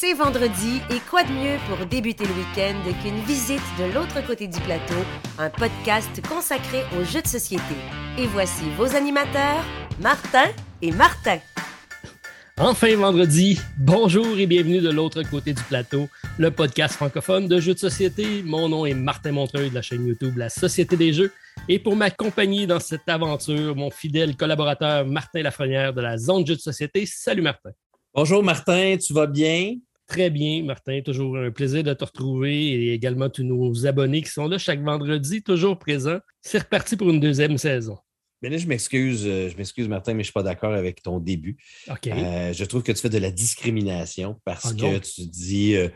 C'est vendredi et quoi de mieux pour débuter le week-end qu'une visite de l'autre côté du plateau, un podcast consacré aux jeux de société. Et voici vos animateurs, Martin et Martin. Enfin vendredi, bonjour et bienvenue de l'autre côté du plateau, le podcast francophone de jeux de société. Mon nom est Martin Montreuil de la chaîne YouTube La Société des Jeux. Et pour m'accompagner dans cette aventure, mon fidèle collaborateur Martin Lafrenière de la Zone Jeux de Société. Salut Martin. Bonjour Martin, tu vas bien? Très bien, Martin. Toujours un plaisir de te retrouver et également tous nos abonnés qui sont là chaque vendredi, toujours présents. C'est reparti pour une deuxième saison. Mais là, je m'excuse, euh, je m'excuse, Martin, mais je ne suis pas d'accord avec ton début. Euh, je trouve que tu fais de la discrimination parce Ah que tu dis, euh,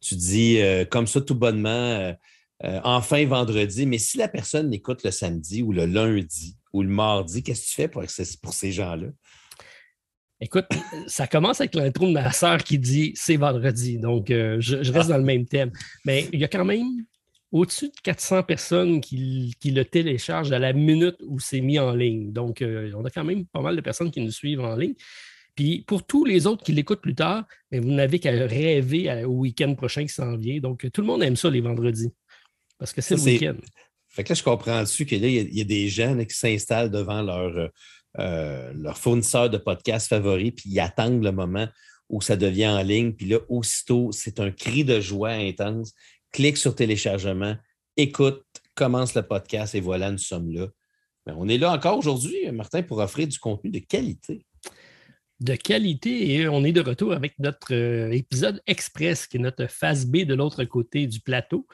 tu dis euh, comme ça tout bonnement, enfin vendredi, mais si la personne l'écoute le samedi ou le lundi ou le mardi, qu'est-ce que tu fais pour, pour ces gens-là? Écoute, ça commence avec l'intro de ma sœur qui dit c'est vendredi, donc euh, je, je reste Ah. dans le même thème. Mais il y a quand même au-dessus de 400 personnes qui, qui le téléchargent à la minute où c'est mis en ligne. Donc, euh, on a quand même pas mal de personnes qui nous suivent en ligne. Puis pour tous les autres qui l'écoutent plus tard, vous n'avez qu'à rêver au week-end prochain qui s'en vient. Donc, tout le monde aime ça les vendredis. Parce que c'est le week-end. Fait que là, je comprends dessus que là, il y y, a des gens là, qui s'installent devant leur, euh, leur fournisseur de podcast favori, puis ils attendent le moment où ça devient en ligne. Puis là, aussitôt, c'est un cri de joie intense. Clique sur téléchargement, écoute, commence le podcast et voilà, nous sommes là. Ben, on est là encore aujourd'hui, Martin, pour offrir du contenu de qualité. de qualité et on est de retour avec notre euh, épisode express qui est notre phase B de l'autre côté du plateau,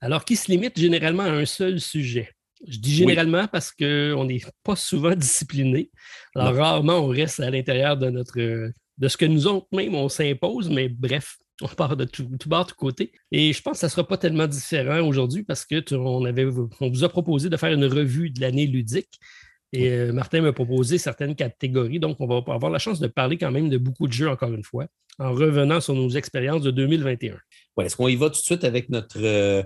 alors qui se limite généralement à un seul sujet? Je dis généralement parce qu'on n'est pas souvent discipliné. Alors Non. rarement on reste à l'intérieur de notre de ce que nous autres même on s'impose, mais bref, on part de tout, tout bord, tout côté. Et je pense que ça ne sera pas tellement différent aujourd'hui parce que tu- on, avait, on vous a proposé de faire une revue de l'année ludique. Et euh, Martin m'a proposé certaines catégories, donc on va avoir la chance de parler quand même de beaucoup de jeux encore une fois, en revenant sur nos expériences de 2021. Ouais, Est-ce qu'on y va tout de suite avec notre, euh,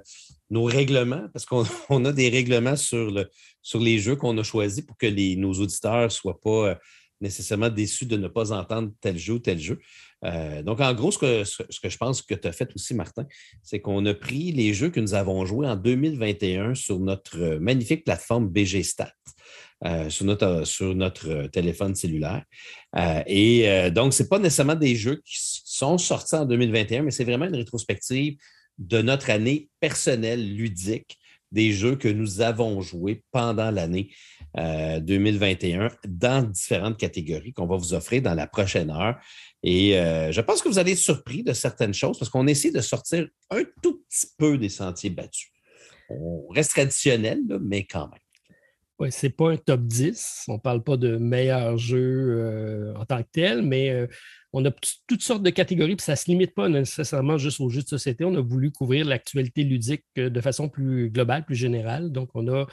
nos règlements? Parce qu'on on a des règlements sur, le, sur les jeux qu'on a choisis pour que nos auditeurs ne soient pas euh, nécessairement déçus de ne pas entendre tel jeu ou tel jeu. Euh, donc, en gros, ce que, ce, que je pense que tu as fait aussi, Martin, c'est qu'on a pris les jeux que nous avons joués en 2021 sur notre euh, magnifique plateforme BG Stat. sur, notre, sur notre téléphone cellulaire. Et donc, ce n'est pas nécessairement des jeux qui sont sortis en 2021, mais c'est vraiment une rétrospective de notre année personnelle ludique des jeux que nous avons joués pendant l'année euh, 2021 dans différentes catégories qu'on va vous offrir dans la prochaine heure. Et euh, je pense que vous allez être surpris de certaines choses parce qu'on essaie de sortir un tout petit peu des sentiers battus. On reste traditionnel, mais quand même. Ouais, c'est pas un top 10. On ne parle pas de meilleurs jeux euh, en tant que tel, mais euh, on a toutes sortes de catégories, puis ça ne se limite pas nécessairement juste aux jeux de société. On a voulu couvrir l'actualité ludique euh, de façon plus globale, plus générale. Donc, on a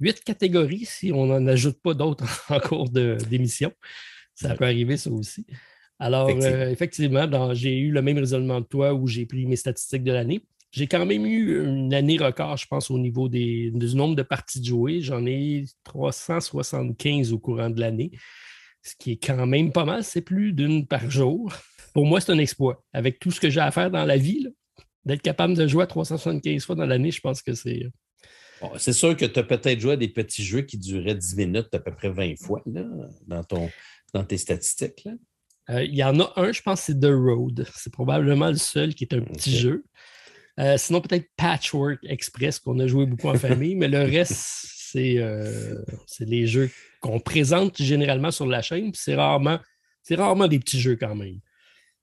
huit catégories si on n'en ajoute pas d'autres en cours de- d'émission. Ça peut arriver, ça aussi. Alors, Effectivement. euh, j'ai eu le même raisonnement que toi où j'ai pris mes statistiques de l'année. J'ai quand même eu une année record, je pense, au niveau des, du nombre de parties jouées. J'en ai 375 au courant de l'année, ce qui est quand même pas mal. C'est plus d'une par jour. Pour moi, c'est un exploit. Avec tout ce que j'ai à faire dans la vie, d'être capable de jouer à 375 fois dans l'année, je pense que c'est. Bon, c'est sûr que tu as peut-être joué à des petits jeux qui duraient 10 minutes à peu près 20 fois là, dans, ton, dans tes statistiques. là. Euh, Il y en a un, je pense, c'est The Road. C'est probablement le seul qui est un petit jeu. Euh, sinon, peut-être Patchwork Express, qu'on a joué beaucoup en famille, mais le reste, c'est euh, les jeux qu'on présente généralement sur la chaîne. C'est rarement, rarement des petits jeux quand même.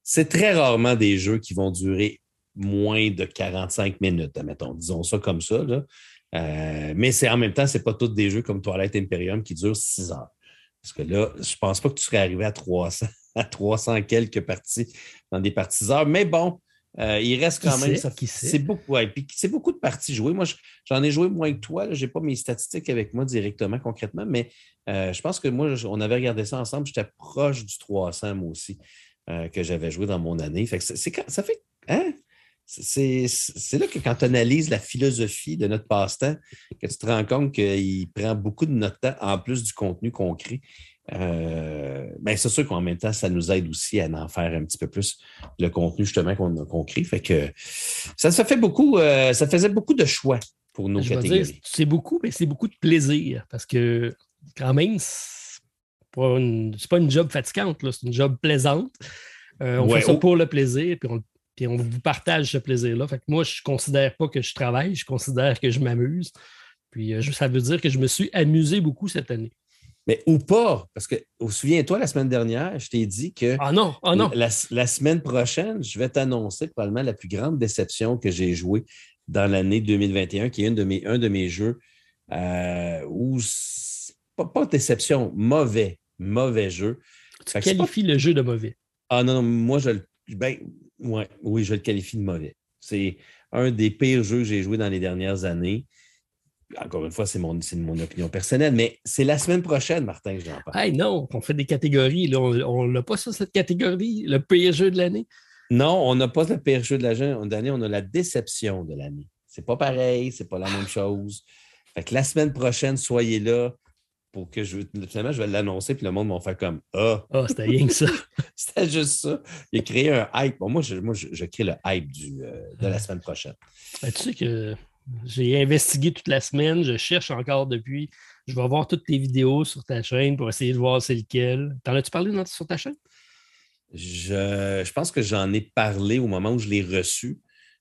C'est très rarement des jeux qui vont durer moins de 45 minutes, admettons, disons ça comme ça. Euh, mais c'est en même temps, ce n'est pas tous des jeux comme Twilight Imperium qui durent 6 heures. Parce que là, je ne pense pas que tu serais arrivé à 300, à 300 quelques parties dans des parties heures. Mais bon, euh, il reste Qui quand même. ça-? C'est beaucoup, ouais, puis c'est beaucoup de parties jouées. Moi, je- j'en ai joué moins que toi. Je n'ai pas mes statistiques avec moi directement, concrètement, mais euh, je pense que moi, on avait regardé ça ensemble. J'étais proche du 300, moi aussi, euh, que j'avais joué dans mon année. Fait que c'est- c'est quand- ça fait. Hein? c'est là que quand tu analyses la philosophie de notre passe-temps, que tu te rends compte qu'il prend beaucoup de notre temps en plus du contenu qu'on crée. Euh, ben c'est sûr qu'en même temps, ça nous aide aussi à en faire un petit peu plus le contenu justement qu'on crée. Fait que ça, ça fait beaucoup, euh, ça faisait beaucoup de choix pour nos catégories. C'est beaucoup, mais c'est beaucoup de plaisir parce que quand même, c'est pas une, pas une job fatigante, c'est une job plaisante. Euh, on fait ça pour le plaisir, puis on, puis on vous partage ce plaisir-là. Fait que moi, je ne considère pas que je travaille, je considère que je m'amuse. Puis euh, ça veut dire que je me suis amusé beaucoup cette année. Mais ou pas, parce que souviens-toi, la semaine dernière, je t'ai dit que ah non, ah non. La, semaine prochaine, je vais t'annoncer probablement la plus grande déception que j'ai jouée dans l'année 2021, qui est une de mes, un de mes jeux euh, où, pas, pas déception, mauvais, mauvais jeu. Tu qualifies le jeu de mauvais. Ah non, non, moi, je le. Ben, oui, je le qualifie de mauvais. C'est un des pires jeux que j'ai joué dans les dernières années. Encore une fois, c'est mon, mon opinion personnelle, mais c'est la semaine prochaine, Martin, que j'en parle. Hey, non, on fait des catégories. on n'a pas ça, cette catégorie, le pire jeu de l'année? Non, on n'a pas le pire jeu de l'année, on a la déception de l'année. C'est pas pareil, c'est pas la même chose. Fait que la semaine prochaine, soyez là pour que je. Finalement, je vais l'annoncer, puis le monde va faire comme Ah. Ah, c'était rien que ça. c'était juste ça. Il a créé un hype. moi, je, moi, je, crée le hype du, euh, de la semaine prochaine. Ben, tu sais que j'ai investigué toute la semaine, je cherche encore depuis. Je vais voir toutes tes vidéos sur ta chaîne pour essayer de voir c'est lequel. T'en as-tu parlé sur ta chaîne? Je, je pense que j'en ai parlé au moment où je l'ai reçu.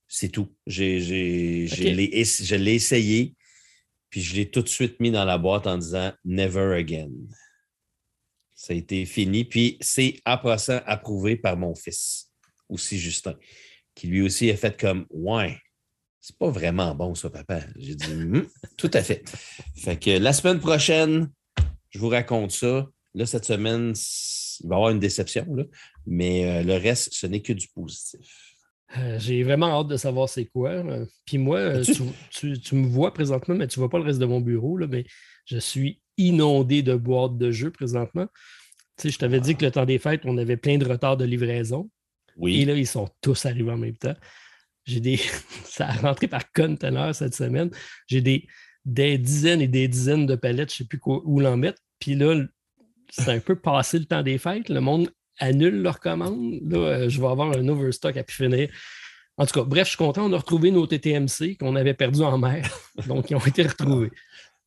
C'est tout. J'ai, Je l'ai essayé. Puis je l'ai tout de suite mis dans la boîte en disant Never again. Ça a été fini. Puis c'est après ça approuvé par mon fils, aussi Justin, qui lui aussi a fait comme Ouais, c'est pas vraiment bon ça, papa. J'ai dit hum, Tout à fait. Fait que la semaine prochaine, je vous raconte ça. Là, cette semaine, il va y avoir une déception, là, mais euh, le reste, ce n'est que du positif. Euh, j'ai vraiment hâte de savoir c'est quoi. Euh, puis moi, euh, tu, me vois présentement, mais tu ne vois pas le reste de mon bureau, là, mais je suis inondé de boîtes de jeux présentement. Tu sais, je t'avais dit que le temps des fêtes, on avait plein de retards de livraison. Oui. Et là, ils sont tous arrivés en même temps. J'ai des. Ça a rentré par conteneur cette semaine. J'ai des, des dizaines et des dizaines de palettes, je ne sais plus où l'en mettre. Puis là, c'est un peu passé le temps des fêtes. Le monde annulent leur commande, là, euh, je vais avoir un overstock à pu finir. En tout cas, bref, je suis content. On a retrouvé nos TTMC qu'on avait perdus en mer. Donc, ils ont été retrouvés.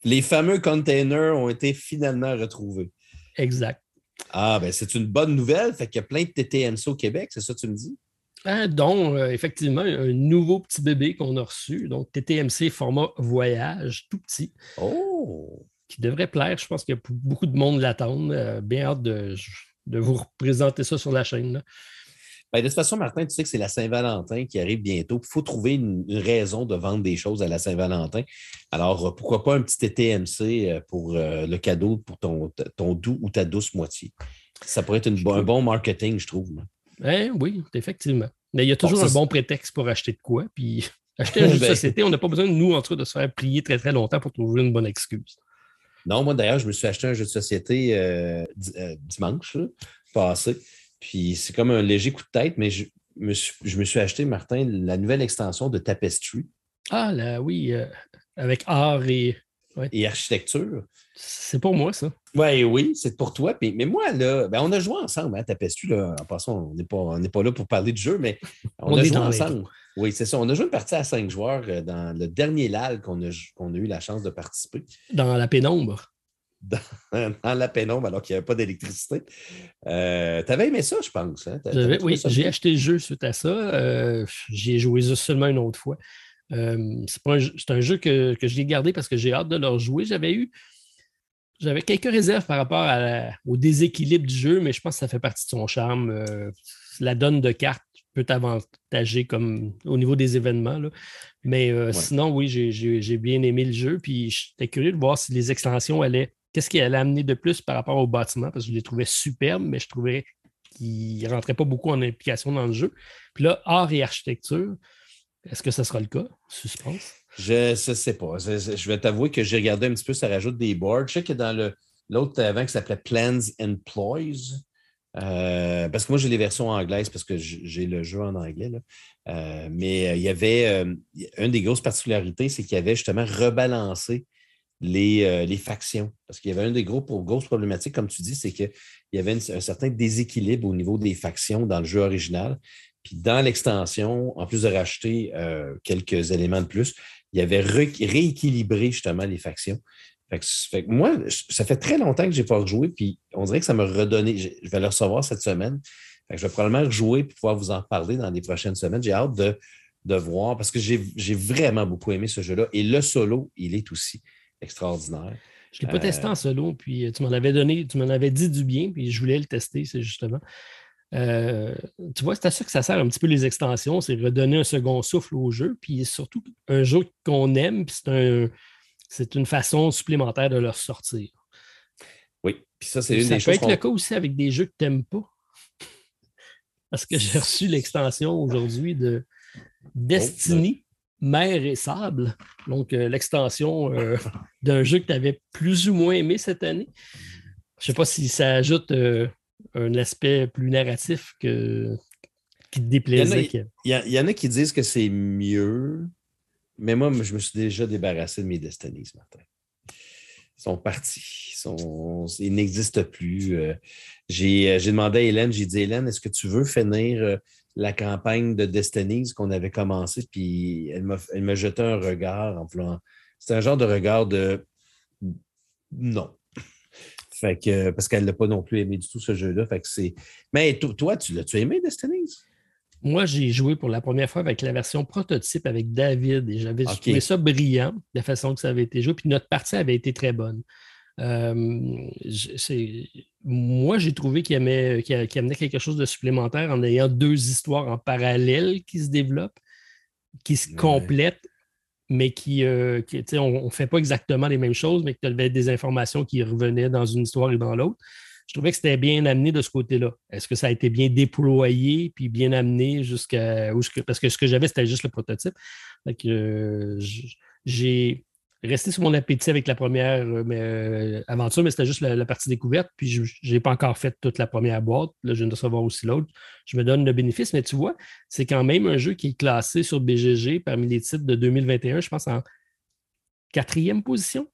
Les fameux containers ont été finalement retrouvés. Exact. Ah, ben c'est une bonne nouvelle. Fait qu'il y a plein de TTMC au Québec, c'est ça que tu me dis? Ah, dont, euh, effectivement, un nouveau petit bébé qu'on a reçu. Donc, TTMC format voyage, tout petit. Oh! Qui devrait plaire. Je pense qu'il y a beaucoup de monde l'attendre. Euh, bien hâte de de vous représenter ça sur la chaîne. Ben, de toute façon, Martin, tu sais que c'est la Saint-Valentin qui arrive bientôt. Il faut trouver une, raison de vendre des choses à la Saint-Valentin. Alors, euh, pourquoi pas un petit TTMC euh, pour euh, le cadeau pour ton, ton doux ou ta douce moitié? Ça pourrait être un bon marketing, je trouve. Eh oui, effectivement. Mais il y a toujours un bon prétexte pour acheter de quoi. Puis acheter un jeu de société, on n'a pas besoin, nous, en tout cas, de se faire prier très, très longtemps pour trouver une bonne excuse. Non, moi d'ailleurs, je me suis acheté un jeu de société euh, euh, dimanche passé. Puis c'est comme un léger coup de tête, mais je me suis, acheté, Martin, la nouvelle extension de Tapestry. Ah, là, oui, euh, avec art et. Et architecture. C'est pour moi, ça. Ouais, oui, c'est pour toi. mais moi, là, ben, on a joué ensemble, hein, Tapestry. Là, en passant, on n'est pas, pas là pour parler de jeu, mais on, a joué ensemble. Oui, c'est ça. On a joué une partie à cinq joueurs euh, dans le dernier LAL qu'on a, a, eu la chance de participer. Dans la pénombre. Dans, la pénombre, alors qu'il n'y avait pas d'électricité. Euh, tu avais aimé ça, je pense. Hein? oui, j'ai acheté le jeu suite à ça. Euh, J'y ai joué seulement une autre fois. Euh, c'est un, jeu que, que j'ai gardé parce que j'ai hâte de le rejouer. J'avais eu j'avais quelques réserves par rapport au déséquilibre du jeu, mais je pense que ça fait partie de son charme. la donne de cartes peut t'avantager comme au niveau des événements. Mais euh, sinon, oui, j'ai bien aimé le jeu. Puis j'étais curieux de voir si les extensions allaient. Qu'est-ce qui allait amener de plus par rapport au bâtiment? Parce que je les trouvais superbes, mais je trouvais qu'ils ne rentraient pas beaucoup en implication dans le jeu. Puis là, art et architecture, est-ce que ce sera le cas? Suspense? Je ne sais pas. Je, vais t'avouer que j'ai regardé un petit peu, ça rajoute des boards. Je sais que dans l'autre avant qui s'appelait Plans and Ploys, Euh, parce que moi, j'ai les versions anglaises parce que j'ai le jeu en anglais. Euh, mais il y avait une des grosses particularités, c'est qu'il y avait justement rebalancé les, les factions. Parce qu'il y avait une des gros, grosses problématiques, comme tu dis, c'est qu'il y avait un certain déséquilibre au niveau des factions dans le jeu original. Puis dans l'extension, en plus de racheter quelques éléments de plus, il avait rééquilibré justement les factions. Fait que, moi, ça fait très longtemps que je n'ai pas rejoué, puis on dirait que ça m'a redonné. Je vais le recevoir cette semaine. je vais probablement rejouer et pouvoir vous en parler dans les prochaines semaines. J'ai hâte de, voir parce que j'ai vraiment beaucoup aimé ce jeu-là. Et le solo, il est aussi extraordinaire. Je ne l'ai pas testé en euh, solo, puis euh, tu m'en avais donné, tu m'en avais dit du bien, puis je voulais le tester, c'est justement. Euh, tu vois, c'est à ça que ça sert un petit peu les extensions, c'est redonner un second souffle au jeu, puis surtout un jeu qu'on aime, puis c'est un c'est une façon supplémentaire de leur sortir. Oui, puis ça, c'est une des choses. Ça peut être le cas aussi avec des jeux que tu n'aimes pas. Parce que j'ai reçu l'extension aujourd'hui de Destiny, Mer et Sable. Donc, euh, l'extension euh, d'un jeu que tu avais plus ou moins aimé cette année. Je ne sais pas si ça ajoute un aspect plus narratif que, qui te déplaisait. Il y, en a qui disent que c'est mieux. Mais moi, je me suis déjà débarrassé de mes Destinies ce matin. Ils sont partis. Ils, n'existent plus. Euh, euh, j'ai demandé à Hélène, j'ai dit, Hélène, est-ce que tu veux finir euh, la campagne de Destinies qu'on avait commencé? Puis elle m'a jeté un regard en voulant. C'est un genre de regard de non. Fait que, parce qu'elle n'a pas non plus aimé du tout ce jeu-là. Fait que c'est. Mais toi, tu l'as-tu aimé, Destinies? Moi, j'ai joué pour la première fois avec la version prototype avec David et j'avais trouvé ça brillant, la façon que ça avait été joué. Puis notre partie avait été très bonne. Euh, moi, j'ai trouvé qu'il amenait quelque chose de supplémentaire en ayant deux histoires en parallèle qui se développent, qui se complètent, mais qui, euh, on ne fait pas exactement les mêmes choses, mais que tu avais des informations qui revenaient dans une histoire et dans l'autre je trouvais que c'était bien amené de ce côté-là. Est-ce que ça a été bien déployé puis bien amené jusqu'à. Parce que ce que j'avais, c'était juste le prototype. Euh, j'ai resté sur mon appétit avec la première euh, euh, aventure, mais c'était juste la, partie découverte. Puis je n'ai pas encore fait toute la première boîte. Là, je viens de recevoir aussi l'autre. Je me donne le bénéfice, mais tu vois, c'est quand même un jeu qui est classé sur BGG parmi les titres de 2021, je pense en quatrième position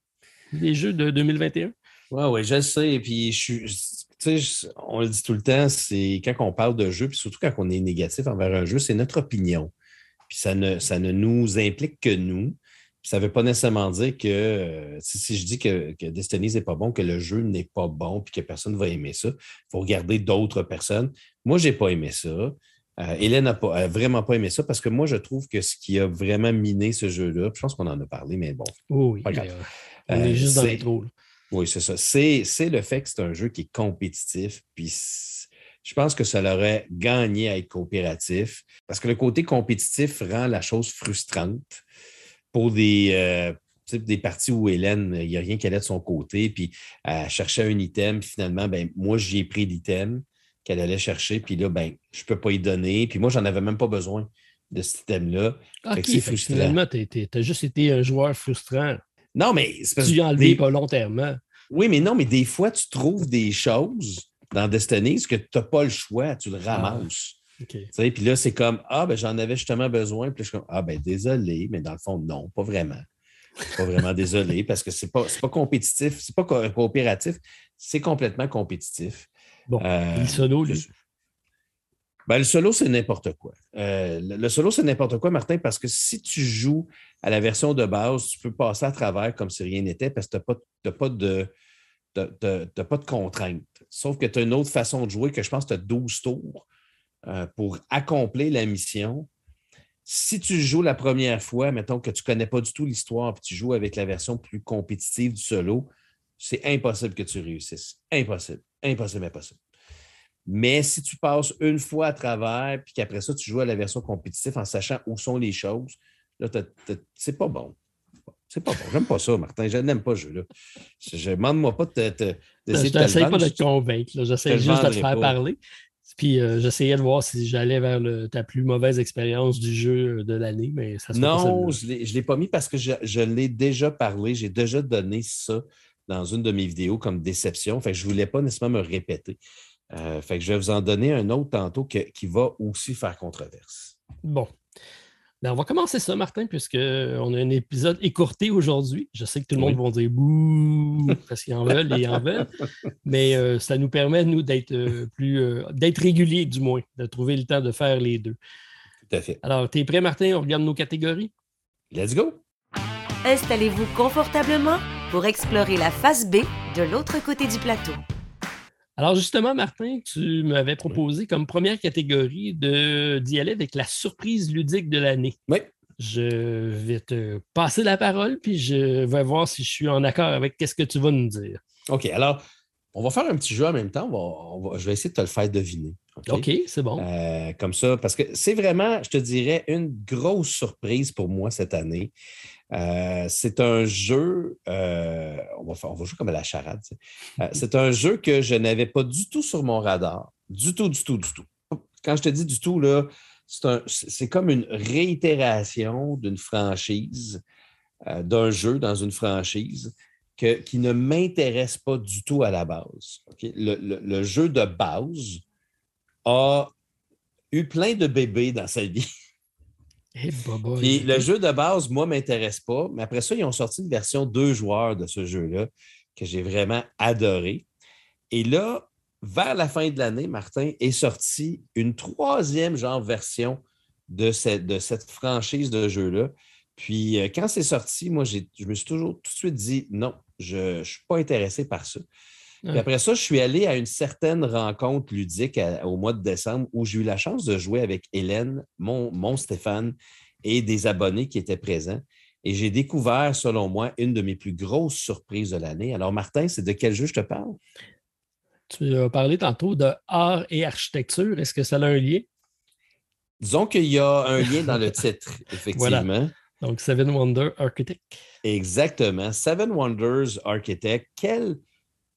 des jeux de 2021. Oui, oui, je sais. Et puis, je suis. on le dit tout le temps, c'est quand on parle de jeu, puis surtout quand on est négatif envers un jeu, c'est notre opinion. Puis ça ne, ça ne nous implique que nous. Ça ne veut pas nécessairement dire que euh, si, je dis que, que Destiny n'est pas bon, que le jeu n'est pas bon, puis que personne ne va aimer ça, il faut regarder d'autres personnes. Moi, je n'ai pas aimé ça. Euh, Hélène n'a vraiment pas aimé ça parce que moi, je trouve que ce qui a vraiment miné ce jeu-là, je pense qu'on en a parlé, mais bon. oui, on est euh, juste dans les trous. Oui, c'est ça. C'est le fait que c'est un jeu qui est compétitif. Puis je pense que ça l'aurait gagné à être coopératif parce que le côté compétitif rend la chose frustrante pour des, euh, des parties où Hélène, il n'y a rien qu'elle ait de son côté, puis elle cherchait un item, puis finalement, ben, moi, j'ai pris l'item qu'elle allait chercher, puis là, ben, je ne peux pas y donner, puis moi, j'en avais même pas besoin de cet item-là. OK, finalement, tu as juste été un joueur frustrant. Non, mais c'est parce Tu enlevé volontairement. Oui, mais non, mais des fois, tu trouves des choses dans Destiny que tu n'as pas le choix, tu le ah, Puis là, c'est comme Ah, ben j'en avais justement besoin. Puis je suis comme Ah, ben désolé, mais dans le fond, non, pas vraiment. Pas vraiment désolé parce que c'est pas, pas compétitif, c'est pas coopératif, c'est complètement compétitif. Bon, euh, le solo, lui? Ben, le solo, c'est n'importe quoi. Euh, le, solo, c'est n'importe quoi, Martin, parce que si tu joues à la version de base, tu peux passer à travers comme si rien n'était parce que tu n'as pas, de. pas de contraintes. Sauf que tu as une autre façon de jouer que je pense que tu as 12 tours euh, pour accomplir la mission. Si tu joues la première fois, mettons que tu ne connais pas du tout l'histoire, puis tu joues avec la version plus compétitive du solo, c'est impossible que tu réussisses. Impossible. Impossible, impossible. Mais si tu passes une fois à travers, puis qu'après ça, tu joues à la version compétitive en sachant où sont les choses, là, c'est pas bon. C'est pas bon. J'aime pas ça, Martin. Je n'aime pas ce jeu-là. Je demande-moi pas de te. Je n'essaye pas de te convaincre. J'essaie juste de te faire parler. Puis euh, j'essayais de voir si j'allais vers ta plus mauvaise expérience du jeu de l'année, mais ça se Non, je ne l'ai pas mis parce que je, je l'ai déjà parlé. J'ai déjà donné ça dans une de mes vidéos comme déception. Fait que je ne voulais pas nécessairement me répéter. fait que je vais vous en donner un autre tantôt qui va aussi faire controverse. Bon. Ben, on va commencer ça, Martin, puisqu'on a un épisode écourté aujourd'hui. Je sais que tout le monde va dire bouh, parce qu'ils en veulent et ils en veulent. Mais euh, ça nous permet, nous, d'être euh, plus euh, d'être réguliers, du moins, de trouver le temps de faire les deux. Tout à fait. Alors, tu es prêt, Martin? On regarde nos catégories? Let's go! Installez-vous confortablement pour explorer la face B de l'autre côté du plateau. Alors justement, Martin, tu m'avais proposé comme première catégorie d'y aller avec la surprise ludique de l'année. Oui. Je vais te passer la parole, puis je vais voir si je suis en accord avec ce que tu vas nous dire. OK, alors, on va faire un petit jeu en même temps. je vais essayer de te le faire deviner. OK, c'est bon. Euh, comme ça, parce que c'est vraiment, je te dirais, une grosse surprise pour moi cette année. Euh, c'est un jeu, euh, on, va faire, on va jouer comme à la charade. Euh, c'est un jeu que je n'avais pas du tout sur mon radar. Du tout, du tout, du tout. Quand je te dis du tout, là, c'est comme une réitération d'une franchise, d'un jeu dans une franchise qui ne m'intéresse pas du tout à la base. le jeu de base a eu plein de bébés dans sa vie. Le jeu de base, moi, ne m'intéresse pas. Mais après ça, ils ont sorti une version deux joueurs de ce jeu-là que j'ai vraiment adoré. Et là, vers la fin de l'année, Martin, est sorti une troisième genre version de cette, de cette franchise de jeu-là. Puis euh, quand c'est sorti, moi, je me suis toujours tout de suite dit non, je ne suis pas intéressé par ça après ça, je suis allé à une certaine rencontre ludique au mois de décembre où j'ai eu la chance de jouer avec Hélène, mon, mon Stéphane et des abonnés qui étaient présents. Et j'ai découvert, selon moi, une de mes plus grosses surprises de l'année. Alors, Martin, c'est de quel jeu je te parle? Tu as parlé tantôt de art et architecture. Est-ce que ça a un lien? Disons qu'il y a un lien dans le titre, effectivement. Donc, Seven Wonders Architect. Exactement. Seven Wonders Architect. Quel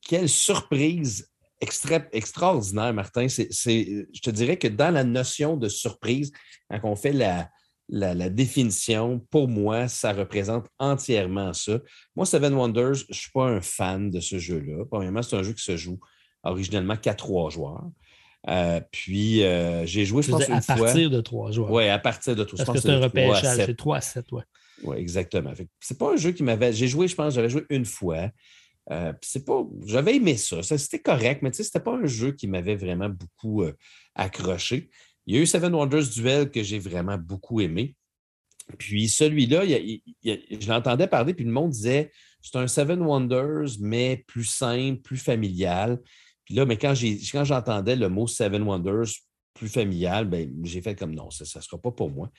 quelle surprise extraordinaire, Martin. Je te dirais que dans la notion de surprise, quand on fait la, la, définition, pour moi, ça représente entièrement ça. Moi, Seven Wonders, je ne suis pas un fan de ce jeu-là. Premièrement, c'est un jeu qui se joue originellement qu'à trois joueurs. Euh, puis, euh, j'ai joué, je pense, une fois. À partir de trois joueurs. Oui, à partir de trois. Parce que c'est un repêchage, c'est 3 à 7, oui. Oui, exactement. C'est pas un jeu qui m'avait. J'ai joué, je pense, j'avais joué une fois. Euh, c'est pas. J'avais aimé ça. c'était correct, mais ce n'était pas un jeu qui m'avait vraiment beaucoup euh, accroché. Il y a eu Seven Wonders Duel que j'ai vraiment beaucoup aimé. Puis celui-là, je l'entendais parler, puis le monde disait c'est un Seven Wonders, mais plus simple, plus familial. Puis là, mais quand, quand j'entendais le mot Seven Wonders plus familial, ben, j'ai fait comme non, ça ne sera pas pour moi.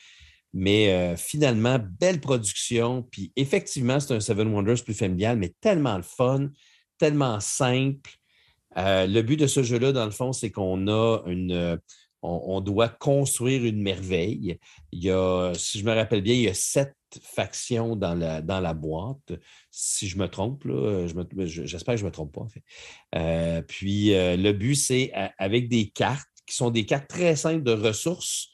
Mais euh, finalement, belle production. Puis effectivement, c'est un Seven Wonders plus familial, mais tellement le fun, tellement simple. Euh, le but de ce jeu-là, dans le fond, c'est qu'on a une. Euh, on, doit construire une merveille. Il y a, si je me rappelle bien, il y a sept factions dans la, dans la boîte. Si je me trompe, j'espère que je ne me trompe pas. Puis le but, c'est avec des cartes qui sont des cartes très simples de ressources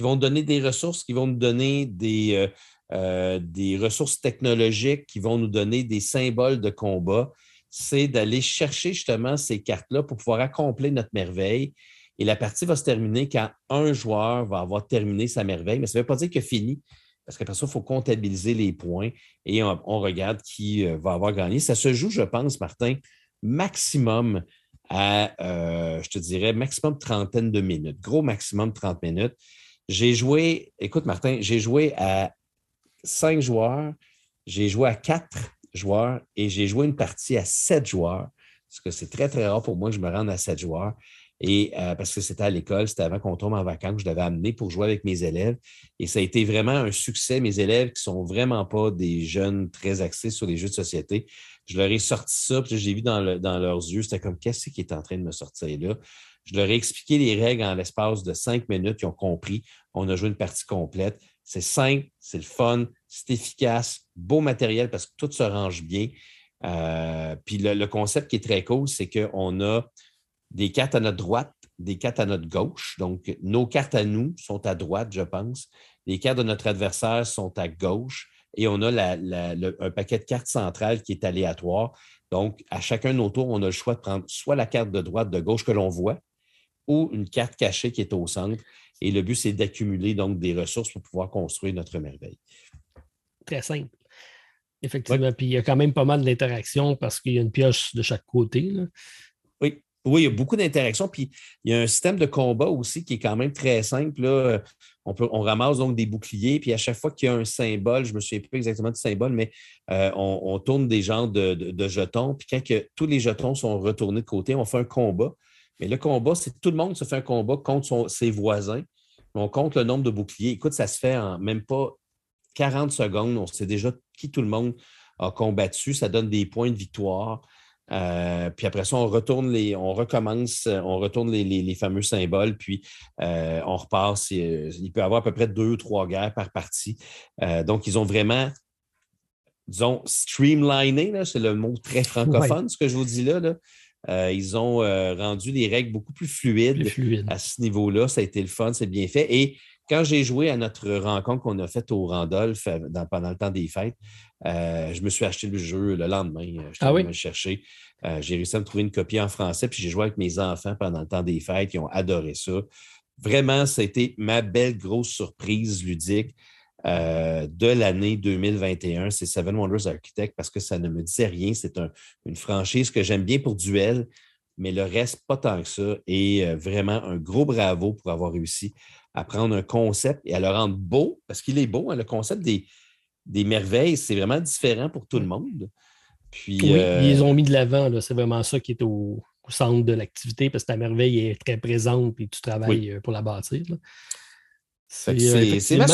qui vont donner des ressources, qui vont nous donner des, euh, euh, des ressources technologiques, qui vont nous donner des symboles de combat. C'est d'aller chercher justement ces cartes-là pour pouvoir accomplir notre merveille. Et la partie va se terminer quand un joueur va avoir terminé sa merveille. Mais ça ne veut pas dire que fini, parce qu'après ça, il faut comptabiliser les points et on, regarde qui euh, va avoir gagné. Ça se joue, je pense, Martin, maximum à, je te dirais, maximum trentaine de minutes. Gros maximum 30 minutes. J'ai joué, écoute Martin, j'ai joué à cinq joueurs, j'ai joué à quatre joueurs et j'ai joué une partie à sept joueurs, parce que c'est très, très rare pour moi que je me rende à sept joueurs. Et euh, parce que c'était à l'école, c'était avant qu'on tombe en vacances, je l'avais amené pour jouer avec mes élèves. Et ça a été vraiment un succès. Mes élèves qui ne sont vraiment pas des jeunes très axés sur les jeux de société, je leur ai sorti ça, puis j'ai vu dans, dans leurs yeux, c'était comme qu'est-ce qui est en train de me sortir là? Je leur ai expliqué les règles en l'espace de cinq minutes. Ils ont compris. On a joué une partie complète. C'est simple, c'est le fun, c'est efficace, beau matériel parce que tout se range bien. Euh, puis le, concept qui est très cool, c'est qu'on a des cartes à notre droite, des cartes à notre gauche. Donc, nos cartes à nous sont à droite, je pense. Les cartes de notre adversaire sont à gauche. Et on a un paquet de cartes centrales qui est aléatoire. Donc, à chacun de nos tours, on a le choix de prendre soit la carte de droite, de gauche que l'on voit, ou une carte cachée qui est au centre. Et le but, c'est d'accumuler donc des ressources pour pouvoir construire notre merveille. Très simple. Effectivement. Puis il y a quand même pas mal d'interactions parce qu'il y a une pioche de chaque côté. Oui. Oui, il y a beaucoup d'interactions. Puis il y a un système de combat aussi qui est quand même très simple. On, peut, on ramasse donc des boucliers, puis à chaque fois qu'il y a un symbole, je ne me souviens plus exactement du symbole, mais euh, on, tourne des genres de, jetons. Puis quand que tous les jetons sont retournés de côté, on fait un combat. Mais le combat, c'est tout le monde se fait un combat contre ses voisins. On compte le nombre de boucliers. Écoute, ça se fait en même pas 40 secondes. On sait déjà qui tout le monde a combattu. Ça donne des points de victoire. Euh, puis après ça, on retourne les, on recommence, on retourne les, fameux symboles, puis euh, on repart. il peut y avoir à peu près deux ou trois guerres par partie. Euh, donc, ils ont vraiment, disons, streamliné, c'est le mot très francophone, ce que je vous dis là. Ils ont rendu les règles beaucoup plus fluides, à ce niveau-là. Ça a été le fun, c'est bien fait. Et quand j'ai joué à notre rencontre qu'on a faite au Randolph pendant le temps des fêtes, euh, je me suis acheté le jeu le lendemain. Euh, je ah oui? chercher. Euh, j'ai réussi à me trouver une copie en français, puis j'ai joué avec mes enfants pendant le temps des fêtes. Ils ont adoré ça. Vraiment, ça a été ma belle grosse surprise ludique de l'année 2021. C'est Seven Wonders Architect parce que ça ne me disait rien. C'est une franchise que j'aime bien pour duel, mais le reste, pas tant que ça. Et vraiment, un gros bravo pour avoir réussi à prendre un concept et à le rendre beau, parce qu'il est beau, hein, le concept des, des merveilles, c'est vraiment différent pour tout le monde. Puis, oui, euh, ils ont mis de l'avant, c'est vraiment ça qui est au, centre de l'activité, parce que ta merveille est très présente et tu travailles euh, pour la bâtir. C'est euh, ma,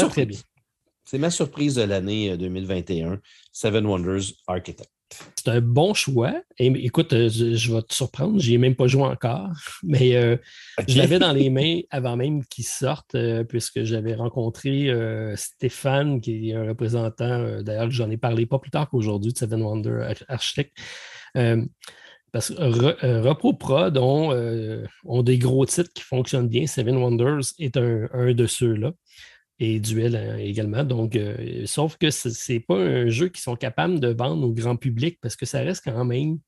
surprise. ma surprise de l'année 2021, Seven Wonders Architect. C'est un bon choix. Et, écoute, euh, je, vais te surprendre, je n'y ai même pas joué encore, mais euh, je l'avais dans les mains avant même qu'il sorte, euh, puisque j'avais rencontré Stéphane, qui est un représentant, d'ailleurs, j'en ai parlé pas plus tard qu'aujourd'hui de Seven Wonder Architect. parce que Repro Prod ont, des gros titres qui fonctionnent bien. Seven Wonders est un de ceux-là et Duel hein, également. Donc, euh, sauf que ce n'est pas un jeu qu'ils sont capables de vendre au grand public parce que ça reste quand même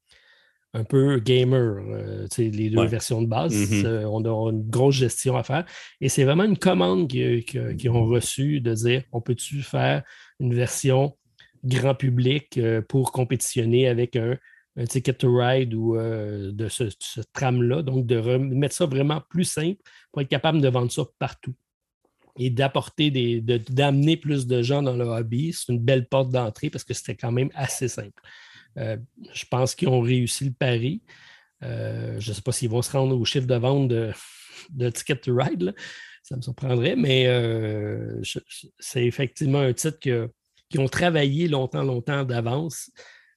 un peu gamer, euh, les deux versions de base. Euh, on a une grosse gestion à faire. Et c'est vraiment une commande qu'ils ont reçue de dire on peut-tu faire une version grand public pour compétitionner avec un, Ticket to Ride ou de ce, ce tram-là? Donc, de remettre ça vraiment plus simple pour être capable de vendre ça partout et d'apporter des, d'amener plus de gens dans le hobby. C'est une belle porte d'entrée parce que c'était quand même assez simple. Euh, je pense qu'ils ont réussi le pari. Euh, je ne sais pas s'ils vont se rendre au chiffre de vente de, Ticket to Ride, ça me surprendrait, mais euh, c'est effectivement un titre que, qui ont travaillé longtemps, longtemps d'avance.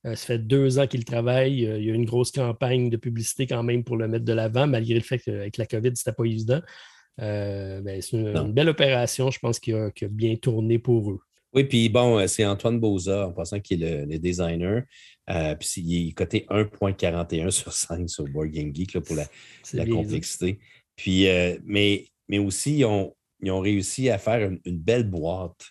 ça fait deux ans qu'ils travaillent. il y a une grosse campagne de publicité quand même pour le mettre de l'avant, malgré le fait qu'avec la COVID, ce n'était pas évident. Euh, ben, c'est une, belle opération, je pense, qui a, bien tourné pour eux. Oui, puis bon, euh, c'est Antoine Boza, en passant, qui est le, designer. Euh, puis il est coté 1.41 sur 5 sur Board Game Geek pour la, complexité. Puis, mais, mais aussi, ils ont, ils ont réussi à faire une, belle boîte.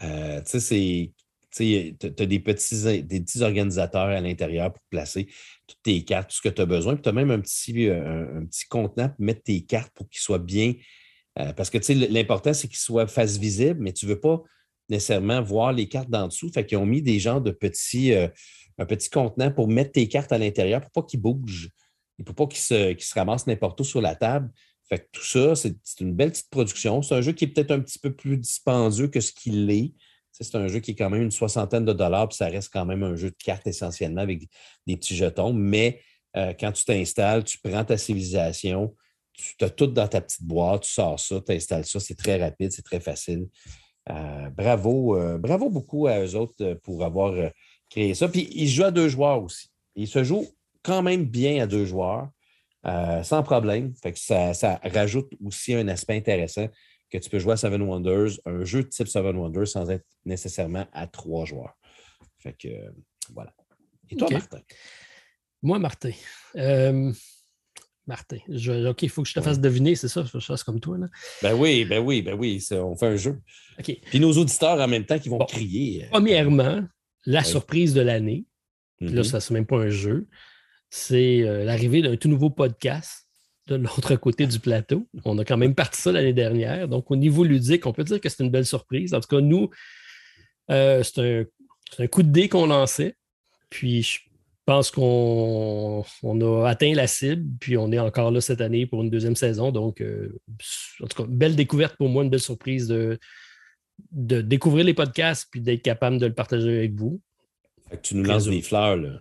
tu sais, c'est tu as des petits, organisateurs à l'intérieur pour placer toutes tes cartes, tout ce que tu as besoin. Puis tu as même un petit, euh, un, petit contenant pour mettre tes cartes pour qu'ils soient bien. Euh, parce que l'important, c'est qu'ils soient face visible, mais tu ne veux pas nécessairement voir les cartes d'en dessous. Fait qu'ils ont mis des genres de petits, euh, un petit contenant pour mettre tes cartes à l'intérieur pour pas qu'ils bougent. Ne faut pas qu'ils se, se ramassent n'importe où sur la table. Fait que tout ça, c'est une belle petite production. C'est un jeu qui est peut-être un petit peu plus dispendieux que ce qu'il est. C'est un jeu qui est quand même une soixantaine de dollars, puis ça reste quand même un jeu de cartes essentiellement avec des petits jetons. Mais euh, quand tu t'installes, tu prends ta civilisation, tu as tout dans ta petite boîte, tu sors ça, tu installes ça, c'est très rapide, c'est très facile. Euh, bravo, euh, bravo beaucoup à eux autres pour avoir créé ça. Puis ils jouent à deux joueurs aussi. Ils se jouent quand même bien à deux joueurs, sans problème. Ça rajoute aussi un aspect intéressant que tu peux jouer à Seven Wonders, un jeu de type Seven Wonders sans être nécessairement à trois joueurs. Fait que voilà. Et toi, Martin? Moi, Martin. Euh, Martin, OK, il faut que je te fasse deviner, c'est ça? Je fasse comme toi. Là. Ben oui, ben oui, ben oui, on fait un jeu. OK. Puis nos auditeurs en même temps qui vont crier. Premièrement, la surprise de l'année, Là, mhm. ça, c'est même pas un jeu. C'est euh, l'arrivée d'un tout nouveau podcast de l'autre côté du plateau. On a quand même parti ça l'année dernière. Donc, au niveau ludique, on peut dire que c'est une belle surprise. En tout cas, nous, euh, c'est un, coup de dé qu'on lançait. Puis, je pense qu'on a atteint la cible. Puis, on est encore là cette année pour une deuxième saison. Donc, euh, en tout cas, belle découverte pour moi, une belle surprise de, de découvrir les podcasts puis d'être capable de le partager avec vous. tu nous lances des fleurs, là.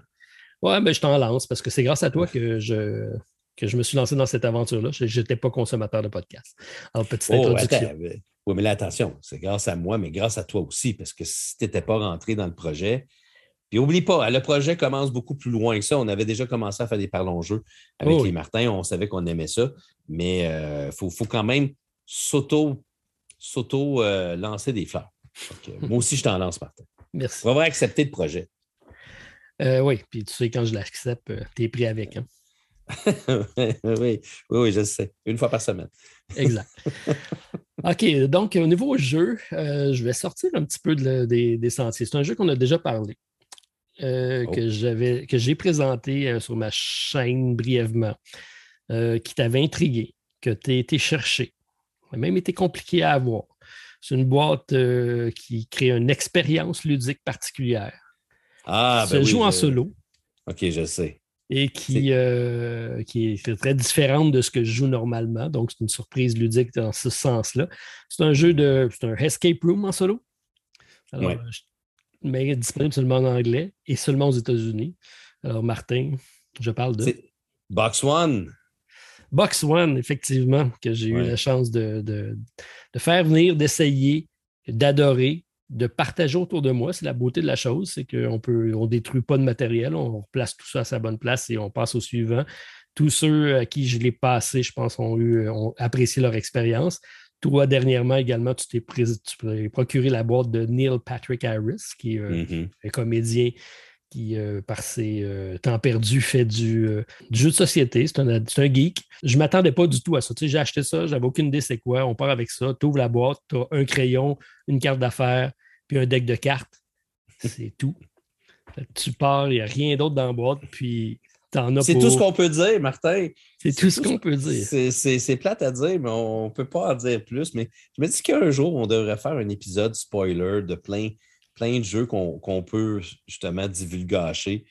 Ouais, ben, je t'en lance parce que c'est grâce à toi que je, que je me suis lancé dans cette aventure-là. Je n'étais pas consommateur de podcast. Alors, petite oh, introduction. oui, mais là, attention, c'est grâce à moi, mais grâce à toi aussi, parce que si tu n'étais pas rentré dans le projet, puis oublie pas, le projet commence beaucoup plus loin que ça. On avait déjà commencé à faire des parlons-jeux avec oh, les Martins. On savait qu'on aimait ça, mais il euh, faut, quand même s'auto, s'auto euh, lancer des fleurs. moi aussi, je t'en lance, Martin. Merci. On va accepter le projet. Euh, oui, puis tu sais, quand je l'accepte, tu es pris avec. Hein? oui, oui, je sais. Une fois par semaine. exact. OK, donc au niveau jeu, euh, je vais sortir un petit peu des, sentiers. C'est un jeu qu'on a déjà parlé, oh. que que j'ai présenté sur ma chaîne brièvement, qui t'avait intrigué, que tu as été cherché, a même été compliqué à avoir. C'est une boîte qui crée une expérience ludique particulière ah, se ben joue en solo. OK, je sais. Et qui, euh, qui est très différente de ce que je joue normalement. Donc, c'est une surprise ludique dans ce sens-là. C'est un jeu de. C'est un escape room en solo. Alors, mais disponible seulement en anglais et seulement aux États-Unis. Alors, Martin, je parle de. Box One. Box One, effectivement, que j'ai eu la chance de, de, de faire venir, d'essayer, d'adorer de partager autour de moi. C'est la beauté de la chose, c'est qu'on peut, on détruit pas de matériel, on place tout ça à sa bonne place et on passe au suivant. Tous ceux à qui je l'ai passé, je pense, ont, eu, ont apprécié leur expérience. Toi, dernièrement également, tu t'es procuré la boîte de Neil Patrick Harris, qui est euh, mm-hmm. un comédien qui, euh, par ses euh, temps perdus, fait du, jeu de société. C'est un, un, geek. Je ne m'attendais pas du tout à ça. Tu sais, j'ai acheté ça, j'avais aucune idée c'est quoi. On part avec ça, tu ouvres la boîte, tu as un crayon, une carte d'affaires, puis un deck de cartes. C'est tout. Tu pars, il n'y a rien d'autre dans la boîte, puis t'en as C'est tout ce qu'on peut dire, Martin. C'est tout ce qu'on peut dire. C'est plate à dire, mais on ne peut pas en dire plus. Mais je me dis qu'un jour, on devrait faire un épisode spoiler de plein, plein de jeux qu'on peut justement divulgacher.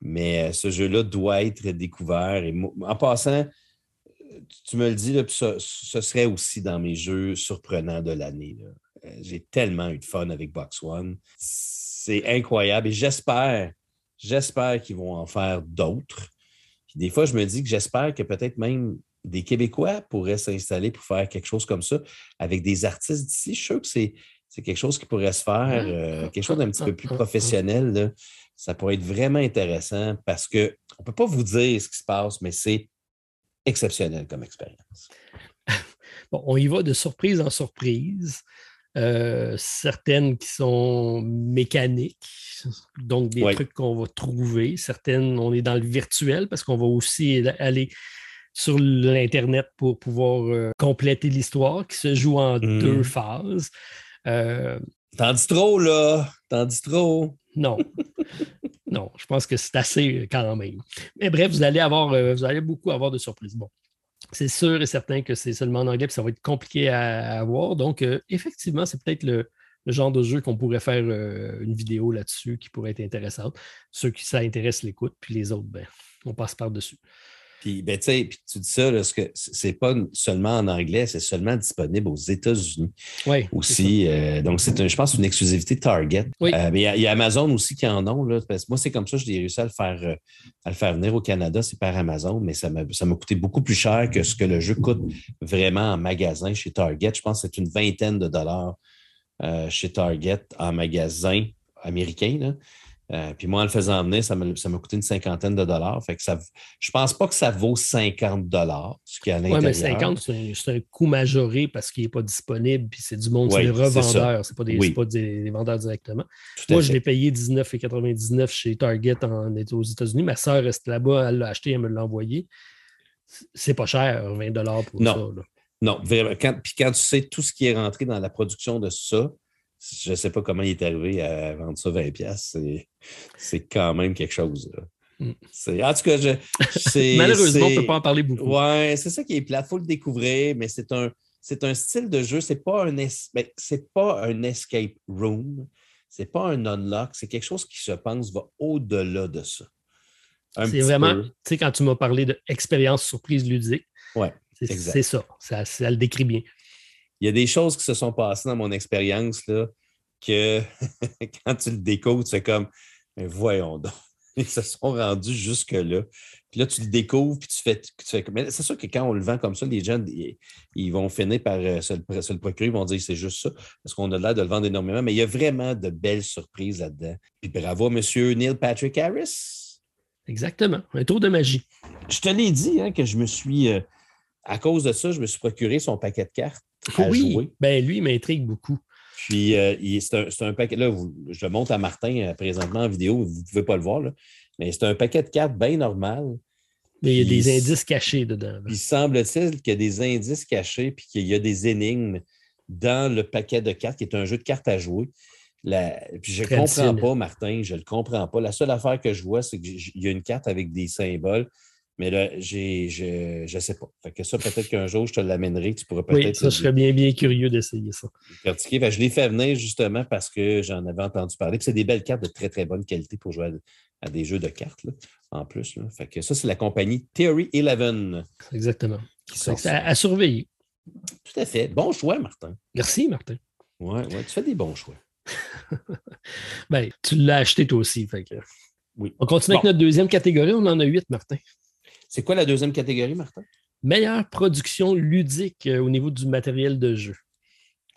Mais euh, ce jeu-là doit être découvert. Et en passant, tu me le dis, là, ce, ce, serait aussi dans mes jeux surprenants de l'année. Euh, j'ai tellement eu de fun avec Box One. C'est incroyable et j'espère, j'espère qu'ils vont en faire d'autres. des fois, je me dis que j'espère que peut-être même des Québécois pourraient s'installer pour faire quelque chose comme ça avec des artistes d'ici. Je suis sûr que c'est, quelque chose qui pourrait se faire, euh, quelque chose d'un petit peu plus professionnel. Ça pourrait être vraiment intéressant parce qu'on ne peut pas vous dire ce qui se passe, mais c'est exceptionnel comme expérience. Bon, on y va de surprise en surprise. Euh, certaines qui sont mécaniques, donc des trucs qu'on va trouver. Certaines, on est dans le virtuel parce qu'on va aussi aller sur l'Internet pour pouvoir euh, compléter l'histoire qui se joue en deux mmh. phases. Euh, T'en dis trop, là. T'en dis trop. Non. non, je pense que c'est assez quand même. Mais bref, vous allez avoir, vous allez beaucoup avoir de surprises. Bon c'est sûr et certain que c'est seulement en anglais, puis ça va être compliqué à, avoir. Donc, euh, effectivement, c'est peut-être le, genre de jeu qu'on pourrait faire euh, une vidéo là-dessus qui pourrait être intéressante. Ceux qui ça intéresse l'écoute, puis les autres, ben, on passe par-dessus. Puis, ben, puis tu dis ça, ce que c'est pas seulement en anglais, c'est seulement disponible aux États-Unis oui, aussi. Euh, donc, c'est, je pense, une exclusivité Target. Oui. Euh, mais il y, a Amazon aussi qui en ont. Là, parce que moi, c'est comme ça que j'ai réussi à le, faire, euh, à le faire venir au Canada, c'est par Amazon, mais ça m'a, ça m'a coûté beaucoup plus cher que ce que le jeu coûte vraiment en magasin chez Target. Je pense que c'est une vingtaine de dollars chez Target en magasin américain. Là. Euh, puis moi, en le faisant venir, ça m'a, coûté une cinquantaine de dollars. Fait que ça, je pense pas que ça vaut 50 dollars, ce qui est à l'intérieur. Oui, mais 50, c'est un, coût majoré parce qu'il n'est pas disponible. Puis c'est du monde, c'est des revendeurs, c'est pas, des, pas des, vendeurs directement. moi, je l'ai payé 19,99 chez Target en, aux États-Unis. Ma soeur reste là-bas, elle l'a acheté, elle me l'a envoyé. C'est pas cher, 20 dollars pour non. ça. Non, vraiment. puis quand tu sais tout ce qui est rentré dans la production de ça, je ne sais pas comment il est arrivé à vendre ça 20$. C'est quand même quelque chose. Mm. En tout cas, je, malheureusement, on ne peut pas en parler beaucoup. Oui, c'est ça qui est plat. Il faut le découvrir, mais c'est un, un style de jeu. Ce n'est pas, un ben, pas un escape room. Ce n'est pas un unlock. C'est quelque chose qui, je pense, va au-delà de ça. C'est vraiment, tu sais, quand tu m'as parlé d'expérience surprise ludique, ouais, c'est ça. ça. Ça le décrit bien. Il y a des choses qui se sont passées dans mon expérience là, que quand tu le découvres, tu fais comme, mais voyons donc. Ils se sont rendus jusque-là. Puis là, tu le découvres, puis tu fais. Tu fais mais c'est sûr que quand on le vend comme ça, les gens, ils, vont finir par euh, se, le, procurer, ils vont dire c'est juste ça, parce qu'on a l'air de le vendre énormément. Mais il y a vraiment de belles surprises là-dedans. Puis bravo, M. Neil Patrick Harris. Exactement. Un tour de magie. Je te l'ai dit hein, que je me suis. Euh, à cause de ça, je me suis procuré son paquet de cartes. oui, ben lui, il m'intrigue beaucoup. Puis, euh, c'est un, paquet. Là, je le montre à Martin euh, présentement en vidéo, vous ne pouvez pas le voir, là, mais c'est un paquet de cartes bien normal. Mais il y a des indices cachés dedans. Il semble-t-il qu'il y a des indices cachés puis qu'il y a des énigmes dans le paquet de cartes, qui est un jeu de cartes à jouer. Puis je ne comprends pas, Martin, je ne le comprends pas. La seule affaire que je vois, c'est qu'il y a une carte avec des symboles. Mais là, j'ai, je ne sais pas. Fait que ça, peut-être qu'un jour, je te l'amènerai. Tu pourrais peut-être. Oui, ça, je serais bien, bien curieux d'essayer ça. je l'ai fait venir justement parce que j'en avais entendu parler. c'est des belles cartes de très, très bonne qualité pour jouer à, des jeux de cartes, en plus. Fait que ça, c'est la compagnie Theory Eleven. Exactement. à, surveiller. Tout à fait. Bon choix, Martin. Merci, Martin. Oui, ouais, tu fais des bons choix. ben, tu l'as acheté toi aussi. Fait que... Oui. On continue avec notre deuxième catégorie. On en a huit, Martin. C'est quoi la deuxième catégorie, Martin? Meilleure production ludique euh, au niveau du matériel de jeu.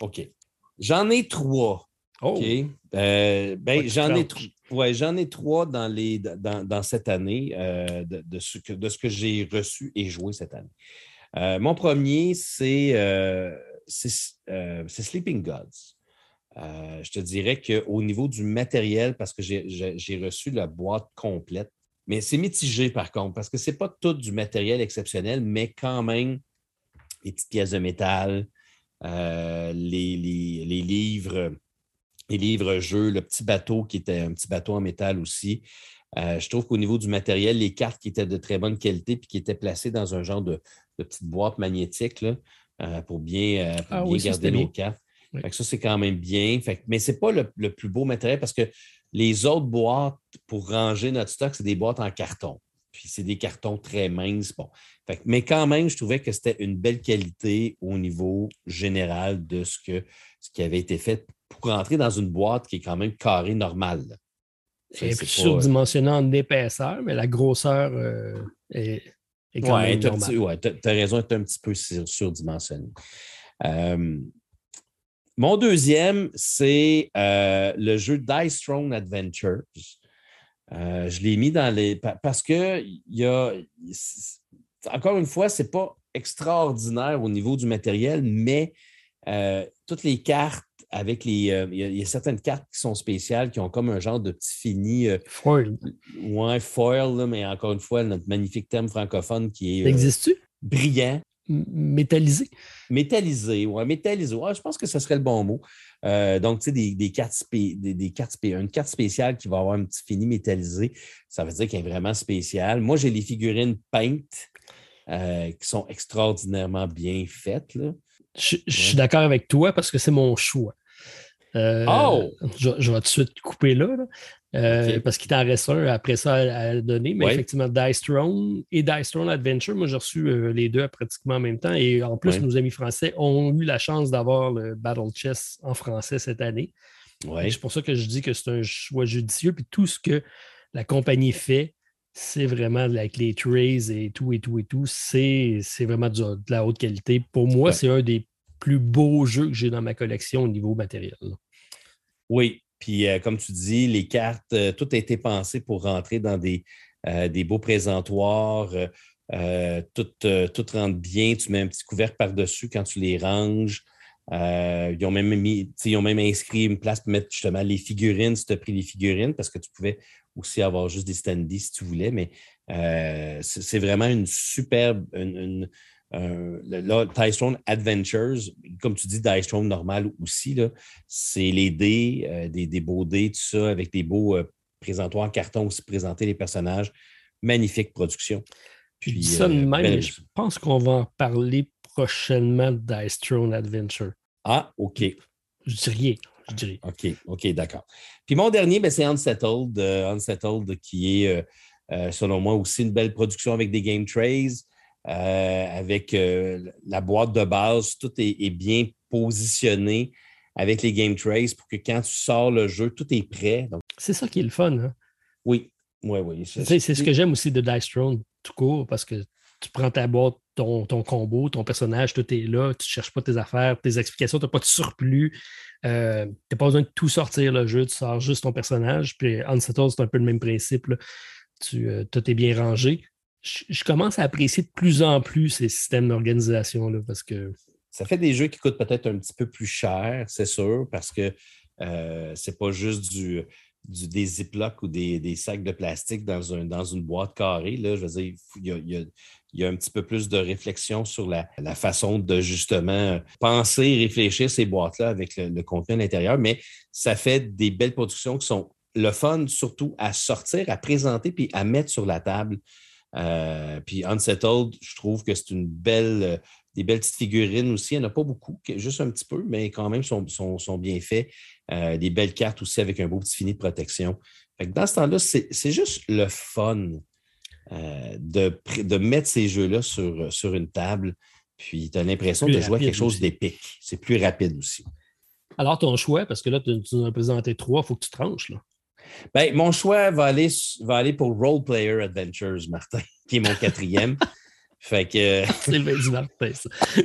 OK. J'en ai trois. Oh. OK. Euh, ben, j'en ai, ouais, j'en ai trois dans, les, dans, cette année euh, de, ce que, de ce que j'ai reçu et joué cette année. mon premier, c'est, c'est, Sleeping Gods. je te dirais qu'au niveau du matériel, parce que j'ai reçu la boîte complète, mais c'est mitigé par contre, parce que ce n'est pas tout du matériel exceptionnel, mais quand même, les petites pièces de métal, euh, les, livres, les livres-jeux, le petit bateau qui était un petit bateau en métal aussi. Euh, je trouve qu'au niveau du matériel, les cartes qui étaient de très bonne qualité puis qui étaient placées dans un genre de, petite boîte magnétique euh, pour bien, ah garder nos cartes. ça, c'est quand même bien. mais ce n'est pas le, plus beau matériel parce que les autres boîtes pour ranger notre stock, c'est des boîtes en carton. Puis c'est des cartons très minces. Bon. mais quand même, je trouvais que c'était une belle qualité au niveau général de ce, que, ce qui avait été fait pour rentrer dans une boîte qui est quand même carrée normale. C'est surdimensionné en épaisseur, mais la grosseur euh, est, quand même normale. Oui, tu as, raison, elle est un petit peu surdimensionné. Euh, mon deuxième, c'est euh, le jeu Dice Throne Adventures. Euh, je l'ai mis dans les. Parce que il y a. Encore une fois, ce n'est pas extraordinaire au niveau du matériel, mais euh, toutes les cartes avec les. Il y, a certaines cartes qui sont spéciales, qui ont comme un genre de petit fini. foil. Ouais, foil, mais encore une fois, notre magnifique thème francophone qui est. Existe-tu? Brillant métallisé. Métallisé, oui, métallisé. je pense que ce serait le bon mot. Euh, donc, tu sais, des, cartes, des, cartes une carte spéciale qui va avoir un petit fini métallisé, ça veut dire qu'elle est vraiment spéciale. Moi, j'ai les figurines peintes euh, qui sont extraordinairement bien faites. Je, suis d'accord avec toi parce que c'est mon choix. Euh, oh! Je, vais tout de suite couper là. Euh, parce qu'il t'en reste un après ça à, donner. Mais effectivement, Dice Throne et Dice Throne Adventure, moi j'ai reçu euh, les deux pratiquement en même temps. Et en plus, nos amis français ont eu la chance d'avoir le Battle Chess en français cette année. C'est pour ça que je dis que c'est un choix judicieux. Puis tout ce que la compagnie fait, c'est vraiment avec les trays et tout et tout et tout, c'est vraiment de la haute qualité. Pour moi, c'est un des plus beaux jeux que j'ai dans ma collection au niveau matériel. Oui, puis, euh, comme tu dis, les cartes, euh, tout a été pensé pour rentrer dans des, euh, des beaux présentoirs. tout, tout, rentre bien. Tu mets un petit couvercle par-dessus quand tu les ranges. ils, ont même mis, ils ont même inscrit une place pour mettre justement les figurines si tu as pris les figurines, parce que tu pouvais aussi avoir juste des standees si tu voulais. Mais c'est vraiment une superbe, là, Dice Throne Adventures, comme tu dis, Dice Throne normal aussi, c'est les dés, des, beaux dés, tout ça, avec des beaux présentoirs en carton aussi, présenter les personnages. Magnifique production. Puis, ça de même, je pense qu'on va en parler prochainement de Dice Throne Adventure. Ah, OK. Je dis rien. Je dirais. OK, OK, d'accord. Puis mon dernier, ben, c'est Unsettled, Unsettled qui est euh, selon moi, aussi une belle production avec des game trays, euh, avec euh, la boîte de base, tout est, bien positionné avec les game trays pour que quand tu sors le jeu, tout est prêt. C'est ça qui est le fun. Hein? Oui, oui, oui. C'est ce que j'aime aussi de Dice Throne tout court parce que tu prends ta boîte, ton, ton, combo, ton personnage, tout est là, tu ne cherches pas tes affaires, tes explications, tu n'as pas de surplus, tu n'as pas besoin de tout sortir le jeu, tu sors juste ton personnage. Puis Unsettled, c'est un peu le même principe. Tu, euh, tout est bien rangé. Je, commence à apprécier de plus en plus ces systèmes d'organisation parce que. Ça fait des jeux qui coûtent peut-être un petit peu plus cher, c'est sûr, parce que euh, c'est pas juste du, des ziplocs ou des, sacs de plastique dans, un, dans une boîte carrée. Là, je veux dire, il y, a, un petit peu plus de réflexion sur la, façon de justement penser réfléchir ces boîtes-là avec le, le, contenu à l'intérieur, mais ça fait des belles productions qui sont le fun surtout à sortir, à présenter puis à mettre sur la table. Euh, puis Unsettled, je trouve que c'est une belle, euh, des belles petites figurines aussi. Il n'y en a pas beaucoup, juste un petit peu, mais quand même sont, sont, bien faits. Euh, des belles cartes aussi avec un beau petit fini de protection. dans ce temps-là, c'est juste le fun de, de, mettre ces jeux-là sur, sur une table. Puis tu as l'impression de jouer à quelque chose d'épique. C'est plus rapide aussi. Alors, ton choix, parce que là, tu nous as présenté trois, il faut que tu tranches. Là. Ben, mon choix va aller, va aller pour Role Player Adventures, Martin, qui est mon quatrième. fait que. c'est le du Martin, ça.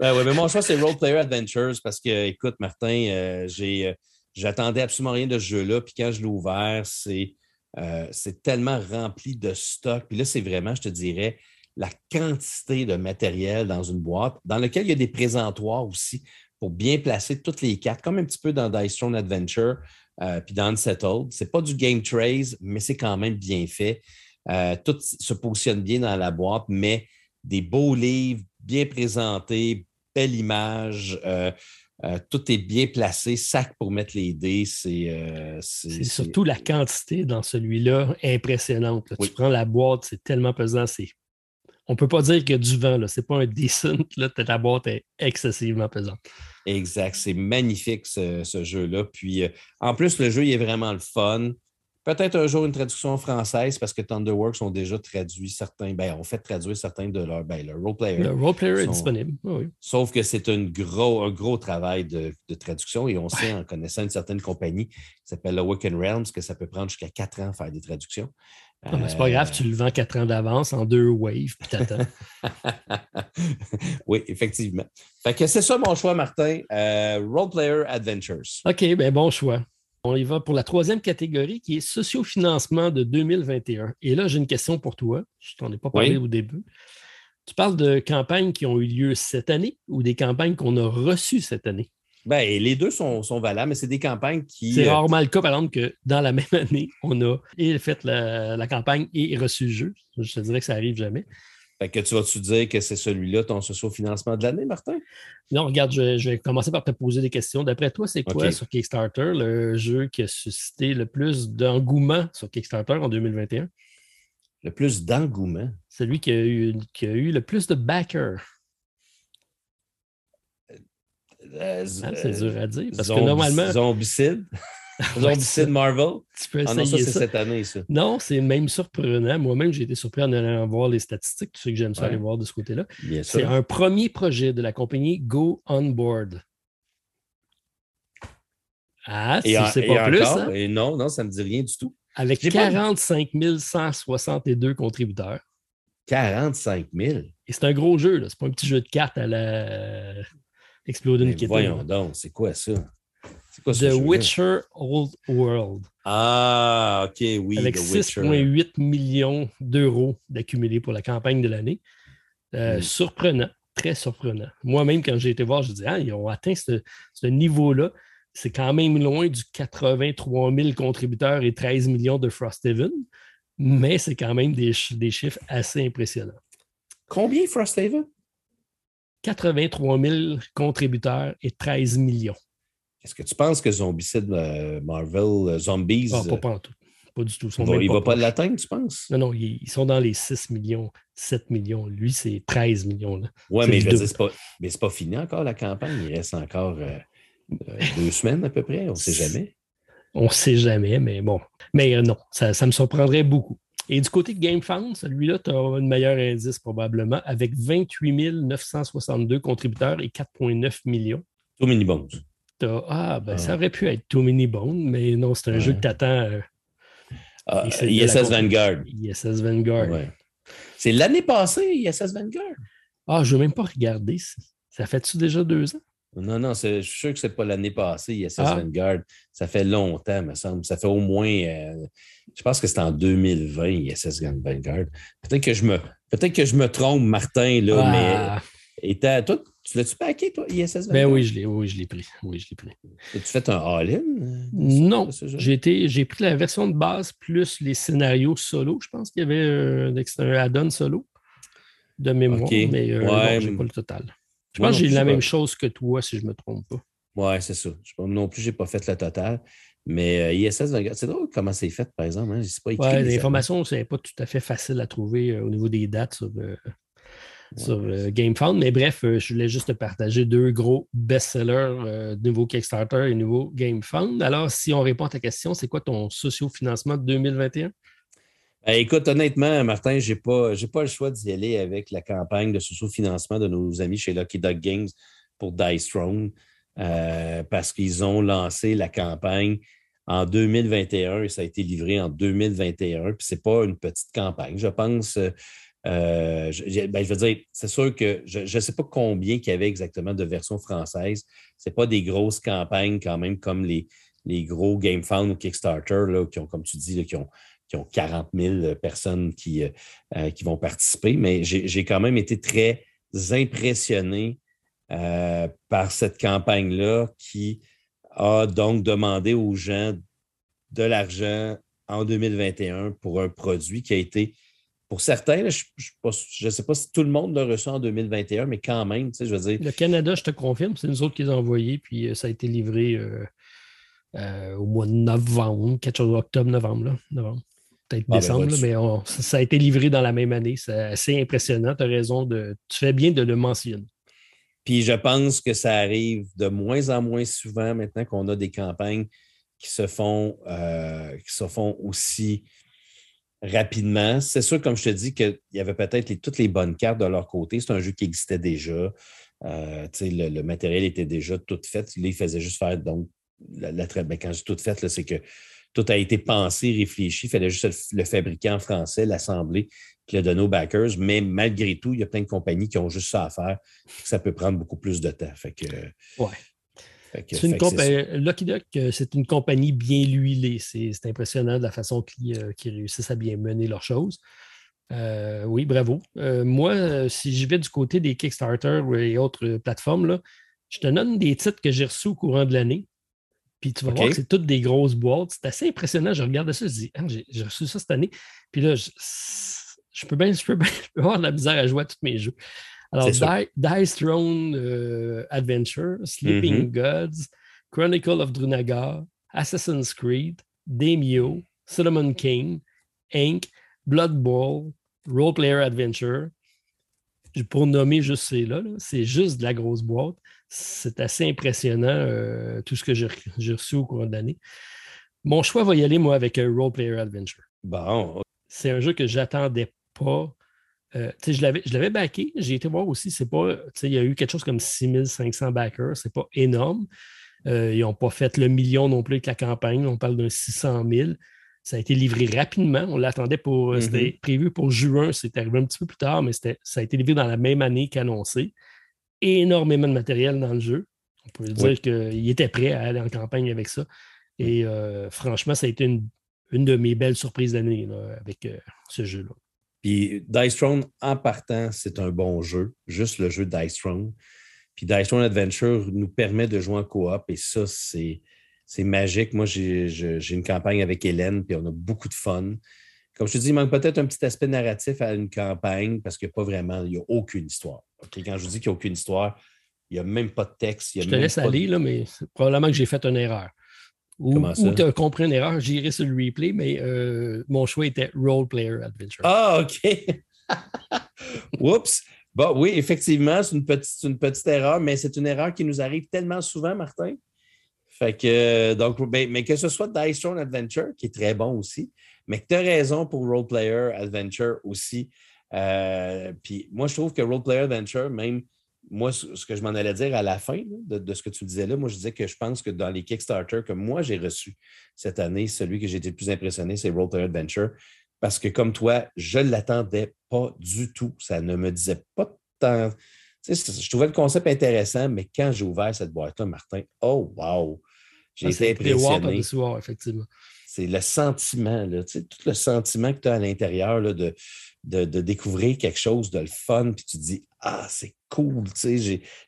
ben, ouais, mais mon choix, c'est Role Player Adventures parce que, écoute, Martin, euh, j'ai, euh, j'attendais absolument rien de ce jeu-là. Puis quand je l'ai ouvert, c'est, euh, c'est tellement rempli de stock. Puis là, c'est vraiment, je te dirais, la quantité de matériel dans une boîte, dans lequel il y a des présentoirs aussi pour bien placer toutes les cartes, comme un petit peu dans Dice Throne Adventure. Euh, puis dans Unsettled. Ce n'est pas du game trace, mais c'est quand même bien fait. Euh, tout se positionne bien dans la boîte, mais des beaux livres, bien présentés, belle image. Euh, tout est bien placé, sac pour mettre les dés. C'est surtout la quantité dans celui-là impressionnante. Tu prends la boîte, c'est tellement pesant. On ne peut pas dire qu'il y a du vent. Ce n'est pas un decent. Là, la boîte est excessivement pesante. Exact. C'est magnifique ce, jeu-là. Puis euh, en plus, le jeu il est vraiment le fun. Peut-être un jour une traduction française parce que Thunderworks ont déjà traduit certains, ben, ont fait traduire certains de leurs ben, leur role-player. Le role-player est disponible. Oui. Sauf que c'est un gros, un gros travail de, traduction et on sait en connaissant une certaine compagnie qui s'appelle Awaken Realms que ça peut prendre jusqu'à quatre ans faire des traductions. C'est pas grave, tu le vends quatre ans d'avance en deux waves, puis t'attends. oui, effectivement. Fait que c'est ça mon choix, Martin. Euh, Role Player Adventures. OK, ben bon choix. On y va pour la troisième catégorie qui est sociofinancement de 2021. Et là, j'ai une question pour toi. Je t'en ai pas parlé au début. Tu parles de campagnes qui ont eu lieu cette année ou des campagnes qu'on a reçues cette année? Ben, les deux sont, valables, mais c'est des campagnes qui. C'est euh, rarement le cas, par exemple, que dans la même année, on a fait la, la campagne et reçu le jeu. Je te dirais que ça arrive jamais. Fait que tu vas-tu dire que c'est celui-là ton socio-financement de l'année, Martin? Non, regarde, je, vais commencer par te poser des questions. D'après toi, c'est quoi sur Kickstarter le jeu qui a suscité le plus d'engouement sur Kickstarter en 2021? Le plus d'engouement? Celui qui a, eu, qui a eu le plus de backers. Euh, ah, c'est dur à dire. Parce que normalement. Zombicide? Zombicide Marvel? Tu peux essayer ah non, ça, c'est cette année, ça. Non, c'est même surprenant. Moi-même, j'ai été surpris en allant voir les statistiques. Tu sais que j'aime ça aller voir de ce côté-là. C'est un premier projet de la compagnie Go On Board. Ah, si c'est pas plus. Hein? Et non, non, ça ne me dit rien du tout. Avec 45 162 contributeurs. 45 000? Et c'est un gros jeu, là. C'est pas un petit jeu de cartes à la Exploding Kitten. Voyons donc, c'est quoi ça? The Witcher Old World. Ah, OK, oui. Avec 6,8 millions d'euros d'accumulés pour la campagne de l'année. Euh, hmm. Surprenant, très surprenant. Moi-même, quand j'ai été voir, je dis, ah, ils ont atteint ce, niveau-là. C'est quand même loin du 83 000 contributeurs et 13 millions de Frosthaven, mais c'est quand même des, des chiffres assez impressionnants. Combien Frosthaven? 83 000 contributeurs et 13 millions. Est-ce que tu penses que Zombicide euh, Marvel euh, Zombies. Ah, pas, pas, tout. pas du tout. il ne va pas l'atteindre, tu penses? Non, non, ils, sont dans les 6 millions, 7 millions. Lui, c'est 13 millions. Oui, mais je veux dire, ce n'est pas, fini encore la campagne. Il reste encore euh, deux semaines à peu près. On ne sait jamais. On ne sait jamais, mais bon. Mais non, ça, ça me surprendrait beaucoup. Et du côté de GameFound, celui-là, tu as un meilleur indice probablement, avec 28 962 contributeurs et 4,9 millions. Too Many Bones. Ah, ben ça ah. aurait pu être Too Many Bones, mais non, c'est un jeu que tu attends. Euh, ISS Vanguard. ISS Vanguard. C'est l'année passée, ISS Vanguard? Ah, je ne veux même pas regarder. Ça fait-tu déjà deux ans? Non, non, je suis sûr que ce n'est pas l'année passée, ISS ah. Vanguard. Ça fait longtemps, me semble. Ça fait au moins, euh, je pense que c'est en 2020, ISS Vanguard. Peut-être que je me, peut-être que je me trompe, Martin, là, ah. mais toi, tu l'as-tu packé, toi, ISS Vanguard? Ben oui, je l'ai, oui, je l'ai pris. Oui, je l'ai pris. As-tu fait un all-in? Euh, non. J'ai, pris la version de base plus les scénarios solo. Je pense qu'il y avait euh, un, add-on solo de mémoire, mais euh, je n'ai pas le total. Je pense que j'ai la même chose que toi, si je ne me trompe pas. Oui, c'est ça. non plus, je n'ai pas fait le total. Mais euh, ISS c'est drôle comment c'est fait, par exemple. Hein? Pas écrit l'information, ce n'est pas tout à fait facile à trouver euh, au niveau des dates sur, euh, GameFound. Mais bref, je voulais juste te partager deux gros best-sellers, nouveau Kickstarter et nouveau GameFound. Alors, si on répond à ta question, c'est quoi ton socio-financement de 2021? Ben, écoute, honnêtement, Martin, je n'ai pas, pas le choix d'y aller avec la campagne de sous-financement de nos amis chez Lucky Dog Games pour Dice Throne euh, parce qu'ils ont lancé la campagne en 2021 et ça a été livré en 2021. Puis ce n'est pas une petite campagne. Je pense, euh, je, ben, je, veux dire, c'est sûr que je ne sais pas combien il y avait exactement de versions françaises. Ce pas des grosses campagnes quand même comme les, les gros GameFound ou Kickstarter là, qui ont, comme tu dis, qui ont qui ont 40 000 personnes qui, euh, euh, qui vont participer, mais j'ai quand même été très impressionné euh, par cette campagne-là qui a donc demandé aux gens de l'argent en 2021 pour un produit qui a été, pour certains, je ne sais pas si tout le monde l'a reçu en 2021, mais quand même, tu sais, je veux dire. Le Canada, je te confirme, c'est nous autres qui les avons envoyés, puis ça a été livré au mois de novembre, quelque chose octobre, novembre, là, novembre peut-être ah, ben, décembre, mais ça, a été livré dans la même année. C'est assez impressionnant. Tu as raison de. Tu fais bien de le mentionner. Puis je pense que ça arrive de moins en moins souvent maintenant qu'on a des campagnes qui se font, euh, qui se font aussi rapidement. C'est sûr, comme je te dis, qu'il y avait peut-être toutes les bonnes cartes de leur côté. C'est un jeu qui existait déjà. Euh, le, matériel était déjà tout fait. Là, ils faisaient juste faire donc la, la ben, quand je dis tout fait, c'est que tout a été pensé, réfléchi. Il fallait juste le fabriquer en français, l'assembler, puis le donner aux backers. Mais malgré tout, il y a plein de compagnies qui ont juste ça à faire. Ça peut prendre beaucoup plus de temps. Fait que, c'est une Lucky Duck, euh, c'est une compagnie bien huilée. C'est impressionnant de la façon qu'ils euh, réussissent à bien mener leurs choses. Euh, oui, bravo. moi, si je vais du côté des Kickstarter et autres plateformes, là, je te donne des titres que j'ai reçus au courant de l'année. Puis tu vas voir que c'est toutes des grosses boîtes. C'est assez impressionnant. Je regarde ça, je dis, ah, j'ai reçu ça cette année. Puis là, je, peux bien, je peux avoir de la misère à jouer à tous mes jeux. Alors, Dice Throne euh, Adventure, Sleeping mm-hmm. Gods, Chronicle of Drunagar, Assassin's Creed, Demio, Solomon King, Inc., Blood Bowl, Role Player Adventure. Pour nommer juste ces-là, c'est juste de la grosse boîte c'est assez impressionnant euh, tout ce que j'ai reçu au cours de l'année. Mon choix va y aller, moi, avec un Role Player Adventure. Bon. C'est un jeu que j'attendais pas. Euh, je l'avais backé. J'ai été voir aussi, c'est pas. Il y a eu quelque chose comme 6500 backers. C'est pas énorme. Euh, ils n'ont pas fait le million non plus avec la campagne. On parle d'un 600 000. Ça a été livré rapidement. On l'attendait pour. Mm-hmm. C'était prévu pour juin. C'est arrivé un petit peu plus tard, mais ça a été livré dans la même année qu'annoncé énormément de matériel dans le jeu. On peut dire qu'il était prêt à aller en campagne avec ça. Et euh, franchement, ça a été une, de mes belles surprises d'année avec euh, ce jeu-là. Puis Dice Throne, en partant, c'est un bon jeu, juste le jeu Dice Throne. Puis Dice Throne Adventure nous permet de jouer en coop et ça, c'est, magique. Moi, j'ai, une campagne avec Hélène, puis on a beaucoup de fun. Comme je te dis, il manque peut-être un petit aspect narratif à une campagne parce qu'il n'y a pas vraiment, il n'y a aucune histoire. Quand je vous dis qu'il n'y a aucune histoire, il n'y a même pas de texte. je te laisse aller, là, mais probablement que j'ai fait une erreur. Ou, tu as compris une erreur, j'irai sur le replay, mais euh, mon choix était Role Player Adventure. Ah, OK. Oups. Bon, oui, effectivement, c'est une petite, une petite erreur, mais c'est une erreur qui nous arrive tellement souvent, Martin. Fait que, donc, ben, mais que ce soit Dice Throne Adventure, qui est très bon aussi, mais tu as raison pour Role Player Adventure aussi. Euh, puis moi, je trouve que Role Player Adventure, même moi, ce que je m'en allais dire à la fin de, ce que tu disais là, moi, je disais que je pense que dans les Kickstarter que moi, j'ai reçus cette année, celui que j'ai été le plus impressionné, c'est Roll Adventure. Parce que comme toi, je ne l'attendais pas du tout. Ça ne me disait pas tant. je trouvais le concept intéressant, mais quand j'ai ouvert cette boîte-là, Martin, oh wow! J'ai ah, été impressionné. effectivement. C'est le sentiment, tout le sentiment que tu as à l'intérieur de, découvrir quelque chose de le fun, puis tu te dis Ah, c'est cool,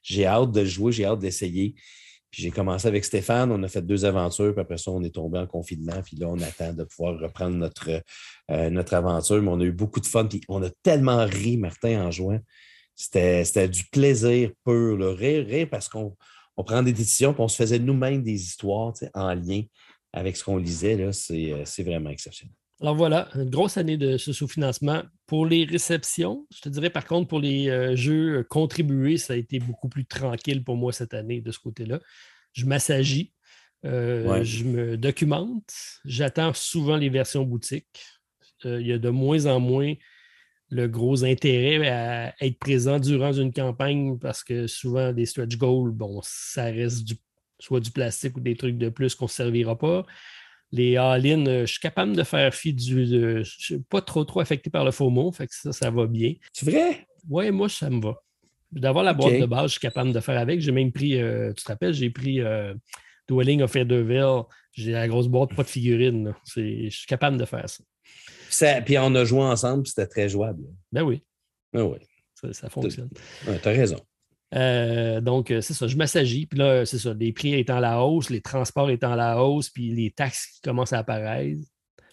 j'ai hâte de jouer, j'ai hâte d'essayer. Puis j'ai commencé avec Stéphane, on a fait deux aventures, puis après ça, on est tombé en confinement, puis là, on attend de pouvoir reprendre notre, euh, aventure, mais on a eu beaucoup de fun, puis on a tellement ri, Martin, en jouant. C'était du plaisir pur, le rire, rire parce qu'on on prend des décisions, puis on se faisait nous-mêmes des histoires en lien avec ce qu'on lisait. Euh, c'est vraiment exceptionnel. Alors voilà, une grosse année de ce sous-financement. Pour les réceptions, je te dirais par contre, pour les euh, jeux contribués, ça a été beaucoup plus tranquille pour moi cette année de ce côté-là. Je m'assagis, euh, je me documente, j'attends souvent les versions boutiques. Euh, il y a de moins en moins le gros intérêt à être présent durant une campagne parce que souvent, des stretch goals, bon, ça reste du, soit du plastique ou des trucs de plus qu'on ne servira pas les all-in, euh, je suis capable de faire fi du. je ne suis pas trop trop affecté par le faux mot, fait que ça, ça va bien. C'est vrai? Oui, moi, ça me va. D'avoir la boîte de base, je suis capable de faire avec. J'ai même pris, euh, tu te rappelles, j'ai pris euh, Dwelling of Featherville. J'ai la grosse boîte, pas de figurines. Je suis capable de faire ça. puis on a joué ensemble, c'était très jouable. Ben oui. Ben oui. Ça, fonctionne. Tu as raison. Euh, donc, c'est ça, je m'assagis. Puis là, c'est ça, les prix étant à la hausse, les transports étant à la hausse, puis les taxes qui commencent à apparaître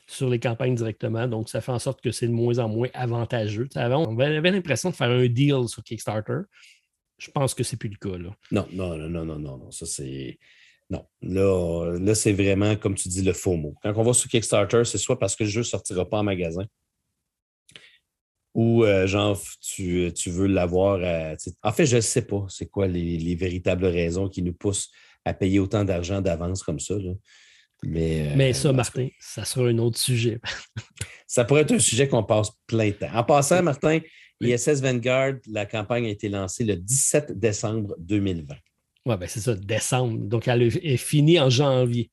sur les campagnes directement. Donc, ça fait en sorte que c'est de moins en moins avantageux. on avait l'impression de faire un deal sur Kickstarter. Je pense que c'est plus le cas. Non, non, non, non, non, non. Ça, c'est. Non. Là, là c'est vraiment, comme tu dis, le faux mot. Quand on va sur Kickstarter, c'est soit parce que le jeu ne sortira pas en magasin, ou euh, genre tu, veux l'avoir. en fait, je ne sais pas c'est quoi les, véritables raisons qui nous poussent à payer autant d'argent d'avance comme ça. Mais, euh, Mais ça, Martin, ça sera un autre sujet. ça pourrait être un sujet qu'on passe plein de temps. En passant, Martin, ISS Vanguard, la campagne a été lancée le 17 décembre 2020. Oui, ben c'est ça, décembre. Donc, elle est finie en janvier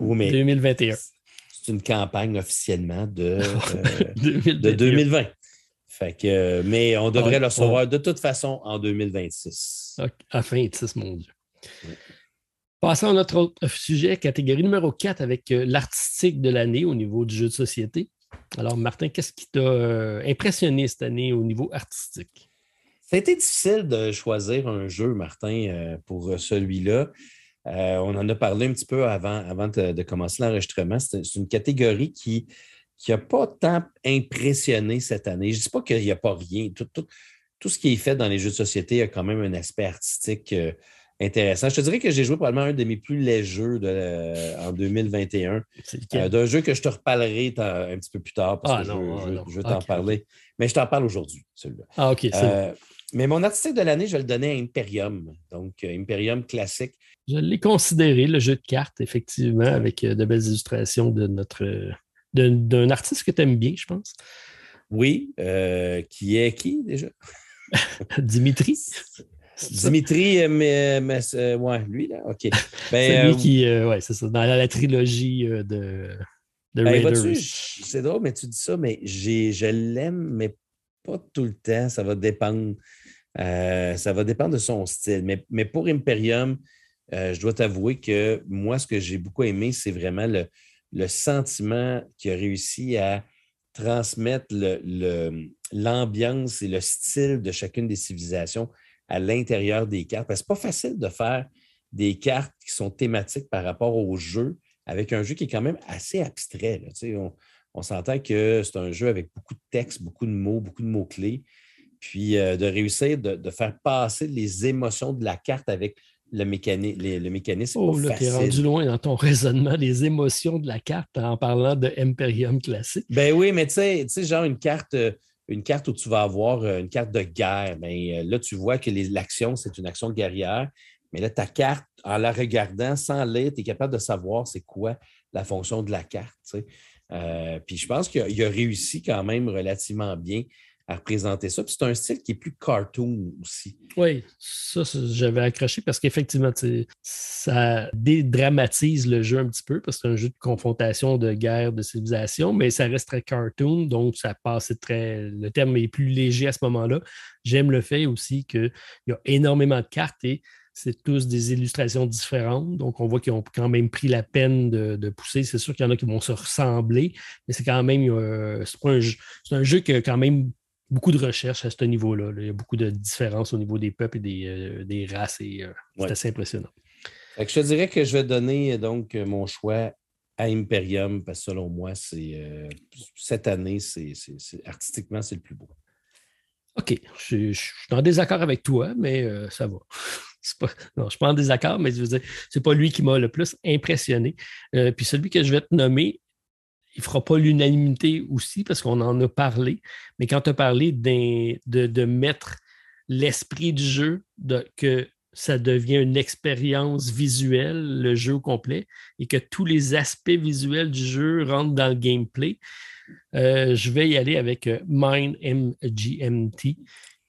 oui, mais 2021 une campagne officiellement de, 2020. Euh, fait que, mais on devrait le recevoir de toute façon en 2026. À fin 26, mon Dieu. Passons à notre autre sujet, catégorie numéro 4 avec euh, l'artistique de l'année au niveau du jeu de société. Alors, Martin, qu'est-ce qui t'a euh, impressionné cette année au niveau artistique? Ça a été difficile de choisir un jeu, Martin, pour celui-là. Euh, on en a parlé un petit peu avant, avant de, commencer l'enregistrement. C'est une catégorie qui n'a pas tant impressionné cette année. Je ne dis pas qu'il n'y a pas rien. Tout, ce qui est fait dans les jeux de société a quand même un aspect artistique euh, intéressant. Je te dirais que j'ai joué probablement un de mes plus légers de, euh, en 2021. D'un jeu que je te reparlerai un petit peu plus tard parce ah, que je, veux t'en parler. Mais je t'en parle aujourd'hui, celui-là. Ah, OK. mais mon artistique de l'année, je le donnais à Imperium. Donc, Imperium classique. Je l'ai considéré, le jeu de cartes, effectivement, avec euh, de belles illustrations de notre d'un artiste que tu aimes bien, je pense. Oui, euh, qui est qui déjà? Dimitri. Dimitri, euh, mais, mais ouais, lui, là, OK. Ben, c'est lui qui, ouais, c'est ça, dans la, trilogie de, de ben, C'est drôle, mais tu dis ça, mais je l'aime, mais pas tout le temps. Ça va dépendre. ça va dépendre de son style. Mais, mais pour Imperium, euh, je dois t'avouer que moi, ce que j'ai beaucoup aimé, c'est vraiment le, sentiment qui a réussi à transmettre l'ambiance et le style de chacune des civilisations à l'intérieur des cartes. Parce que ce n'est pas facile de faire des cartes qui sont thématiques par rapport au jeu avec un jeu qui est quand même assez abstrait. On, on s'entend que c'est un jeu avec beaucoup de textes, beaucoup de mots, beaucoup de mots-clés. Puis de réussir de, faire passer les émotions de la carte avec le, le mécanisme. Oh, là, es rendu loin dans ton raisonnement des émotions de la carte en parlant de Imperium classique. Ben oui, mais tu sais, genre une carte, euh, une carte où tu vas avoir euh, une carte de guerre. Ben, là, tu vois que l'action, c'est une action guerrière. Mais là, ta carte, en la regardant sans lire, tu es capable de savoir c'est quoi la fonction de la carte. Euh, puis je pense qu'il a, réussi quand même relativement bien à représenter ça. Puis c'est un style qui est plus cartoon aussi. Oui, ça, j'avais accroché parce qu'effectivement, ça dédramatise le jeu un petit peu parce que c'est un jeu de confrontation, de guerre, de civilisation, mais ça reste très cartoon, donc ça passe très. Le terme est plus léger à ce moment-là. J'aime le fait aussi qu'il y a énormément de cartes et c'est tous des illustrations différentes. Donc, on voit qu'ils ont quand même pris la peine de, pousser. C'est sûr qu'il y en a qui vont se ressembler, mais c'est quand même. Euh, c'est un, jeu qui a quand même beaucoup de recherches à ce niveau-là. Il y a beaucoup de différences au niveau des peuples et des, euh, races et euh, c'est assez impressionnant. je te dirais que je vais donner donc mon choix à Imperium parce que selon moi, c'est euh, cette année, c'est, artistiquement, c'est le plus beau. OK. Je, suis en désaccord avec toi, mais ça va. non, je ne suis pas en désaccord, mais je veux dire, c'est pas lui qui m'a le plus impressionné. puis celui que je vais te nommer, il ne fera pas l'unanimité aussi parce qu'on en a parlé. Mais quand tu as parlé de, de, mettre l'esprit du jeu, que ça devient une expérience visuelle, le jeu complet, et que tous les aspects visuels du jeu rentrent dans le gameplay, euh, je vais y aller avec euh, Mind MGMT,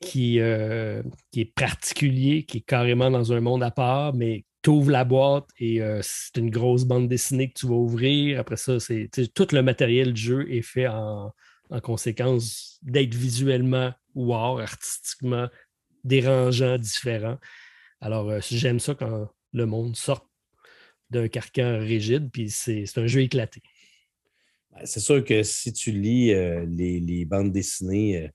qui, euh, qui est particulier, qui est carrément dans un monde à part, mais tu ouvres la boîte et euh, c'est une grosse bande dessinée que tu vas ouvrir. Après ça, c'est tout le matériel du jeu est fait en, conséquence d'être visuellement wow, artistiquement dérangeant, différent. Alors, euh, j'aime ça quand le monde sort d'un carcan rigide, puis c'est un jeu éclaté. Ben, c'est sûr que si tu lis euh, les, bandes dessinées,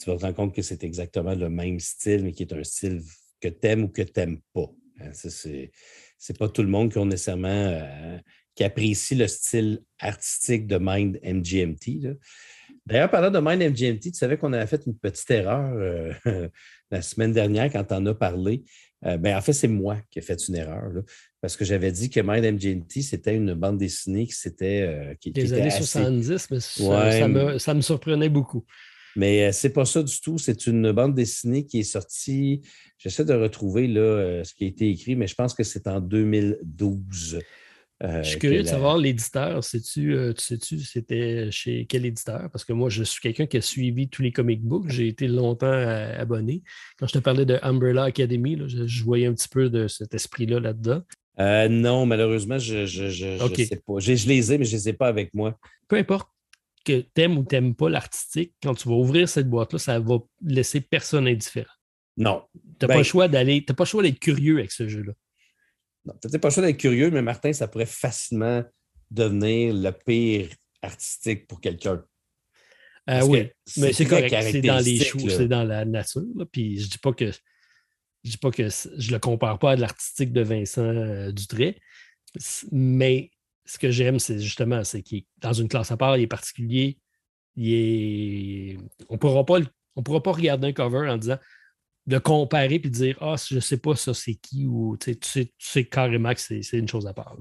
tu vas te rendre compte que c'est exactement le même style, mais qui est un style que tu aimes ou que tu n'aimes pas. Hein, Ce n'est pas tout le monde qui, ont nécessairement, euh, qui apprécie le style artistique de Mind MGMT. D'ailleurs, parlant de Mind MGMT, tu savais qu'on avait fait une petite erreur euh, la semaine dernière quand en as parlé. Euh, ben, en fait, c'est moi qui ai fait une erreur. parce que j'avais dit que Mind MGMT, c'était une bande dessinée qui s'était. qui, Les années 70, mais ça, me, ça, me, surprenait beaucoup. Mais c'est pas ça du tout. C'est une bande dessinée qui est sortie J'essaie de retrouver là, euh, ce qui a été écrit, mais je pense que c'est en 2012. Euh, je suis curieux de savoir l'éditeur. Sais-tu, euh, sais-tu, c'était chez quel éditeur? Parce que moi, je suis quelqu'un qui a suivi tous les comic books. J'ai été longtemps abonné. Quand je te parlais de Umbrella Academy, je, voyais un petit peu de cet esprit-là là-dedans. non, malheureusement, je ne sais pas. Je, les ai, mais je ne les ai pas avec moi. Peu importe que tu aimes ou tu n'aimes pas l'artistique, quand tu vas ouvrir cette boîte-là, ça va laisser personne indifférent. Non. Tu n'as pas le ben choix d'aller, tu pas le choix d'être curieux avec ce jeu-là. Non, tu n'as pas le choix d'être curieux, mais Martin, ça pourrait facilement devenir le pire artistique pour quelqu'un. Euh, oui, mais c'est correct. C'est dans les choux, c'est dans la nature. Puis je dis pas que je dis pas que je le compare pas à l'artistique de Vincent euh, Dutray, mais ce que j'aime, c'est justement, c'est qu'il est dans une classe à part, il est particulier. Il est... On ne pourra pas on pourra pas regarder un cover en disant de comparer puis de dire Ah, je ne sais pas ça, c'est qui ou tu sais, tu carrément que c'est une chose à part.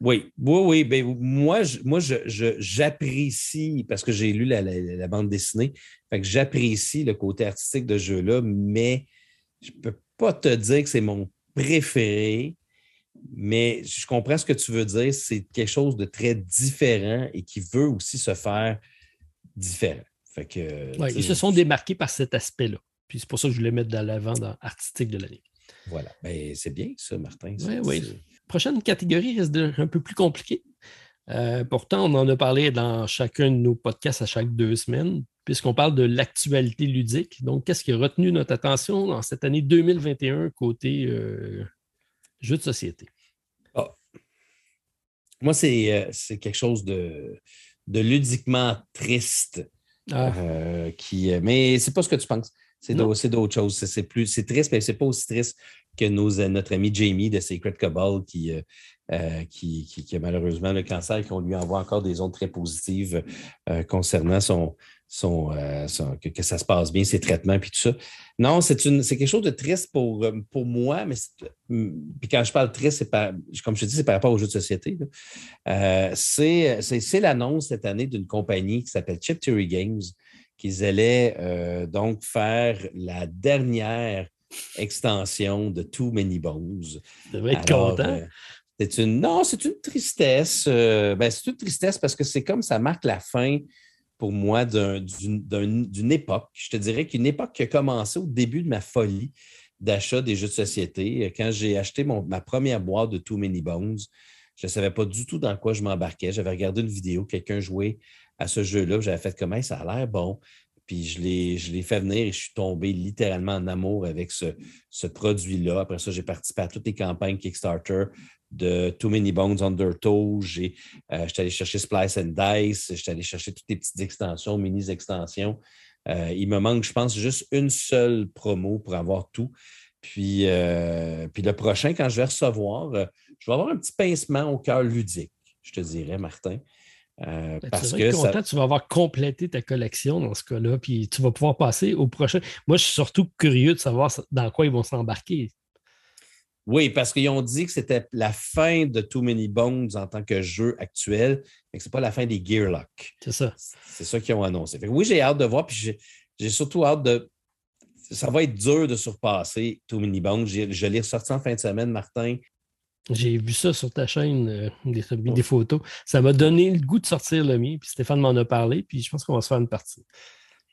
Oui, oui, oui. Ben, moi, moi j'apprécie, parce que j'ai lu la, bande dessinée, j'apprécie le côté artistique de ce jeu-là, mais je ne peux pas te dire que c'est mon préféré, mais je comprends ce que tu veux dire. C'est quelque chose de très différent et qui veut aussi se faire différent. Fait que, ils se sont démarqués par cet aspect-là. Puis c'est pour ça que je voulais mettre de l'avant dans artistique de l'année. Voilà. Ben, c'est bien ça, Martin. Oui, oui. Prochaine catégorie reste un peu plus compliquée. Euh, pourtant, on en a parlé dans chacun de nos podcasts à chaque deux semaines, puisqu'on parle de l'actualité ludique. Donc, qu'est-ce qui a retenu notre attention dans cette année 2021 côté euh, jeux de société? Ah. Moi, euh, c'est quelque chose de, de ludiquement triste. Ah. qui, mais c'est pas ce que tu penses. C'est d'autres choses. C'est plus, c'est triste, mais c'est pas aussi triste que notre ami Jamie de Secret Cabal qui, qui, a malheureusement le cancer qu'on lui envoie encore des ondes très positives concernant son, euh, que, ça se passe bien, ses traitements, puis tout ça. Non, c'est quelque chose de triste pour, euh, pour moi, mais puis quand je parle triste, c'est comme je te dis, c'est par rapport aux jeux de société. Euh, c'est l'annonce cette année d'une compagnie qui s'appelle Chip Theory Games, qu'ils allaient donc faire la dernière extension de Too Many Bones. Tu devrais être content. c'est une, non, c'est une tristesse. Ben, c'est une tristesse parce que c'est comme ça marque la fin pour moi d'une époque. Je te dirais qu'une époque qui a commencé au début de ma folie d'achat des jeux de société. Quand j'ai acheté ma première boîte de Too Many Bones, je ne savais pas du tout dans quoi je m'embarquais. J'avais regardé une vidéo, quelqu'un jouait à ce jeu-là. J'avais fait comment ça a l'air bon. Puis je l'ai fait venir et je suis tombé littéralement en amour avec ce, ce produit-là. Après ça, j'ai participé à toutes les campagnes Kickstarter de Too Many Bones Undertow. Euh, j'étais allé chercher Splice and Dice. J'étais allé chercher toutes les petites extensions, mini-extensions. Euh, il me manque, je pense, juste une seule promo pour avoir tout. Puis, euh, puis le prochain, quand je vais recevoir, je vais avoir un petit pincement au cœur ludique, je te dirais, Martin. Ben, parce que content, tu vas avoir complété ta collection dans ce cas-là, puis tu vas pouvoir passer au prochain. Moi, je suis surtout curieux de savoir dans quoi ils vont s'embarquer. Oui, parce qu'ils ont dit que c'était la fin de Too Many Bones en tant que jeu actuel, mais que ce n'est pas la fin des Gearlock. C'est ça. C'est ça qu'ils ont annoncé. oui, j'ai hâte de voir, puis j'ai surtout hâte de. Ça va être dur de surpasser Too Many Bones. Je l'ai ressorti en fin de semaine, Martin. J'ai vu ça sur ta chaîne, euh, des, des, photos. Ça m'a donné le goût de sortir le mien, puis Stéphane m'en a parlé, puis je pense qu'on va se faire une partie.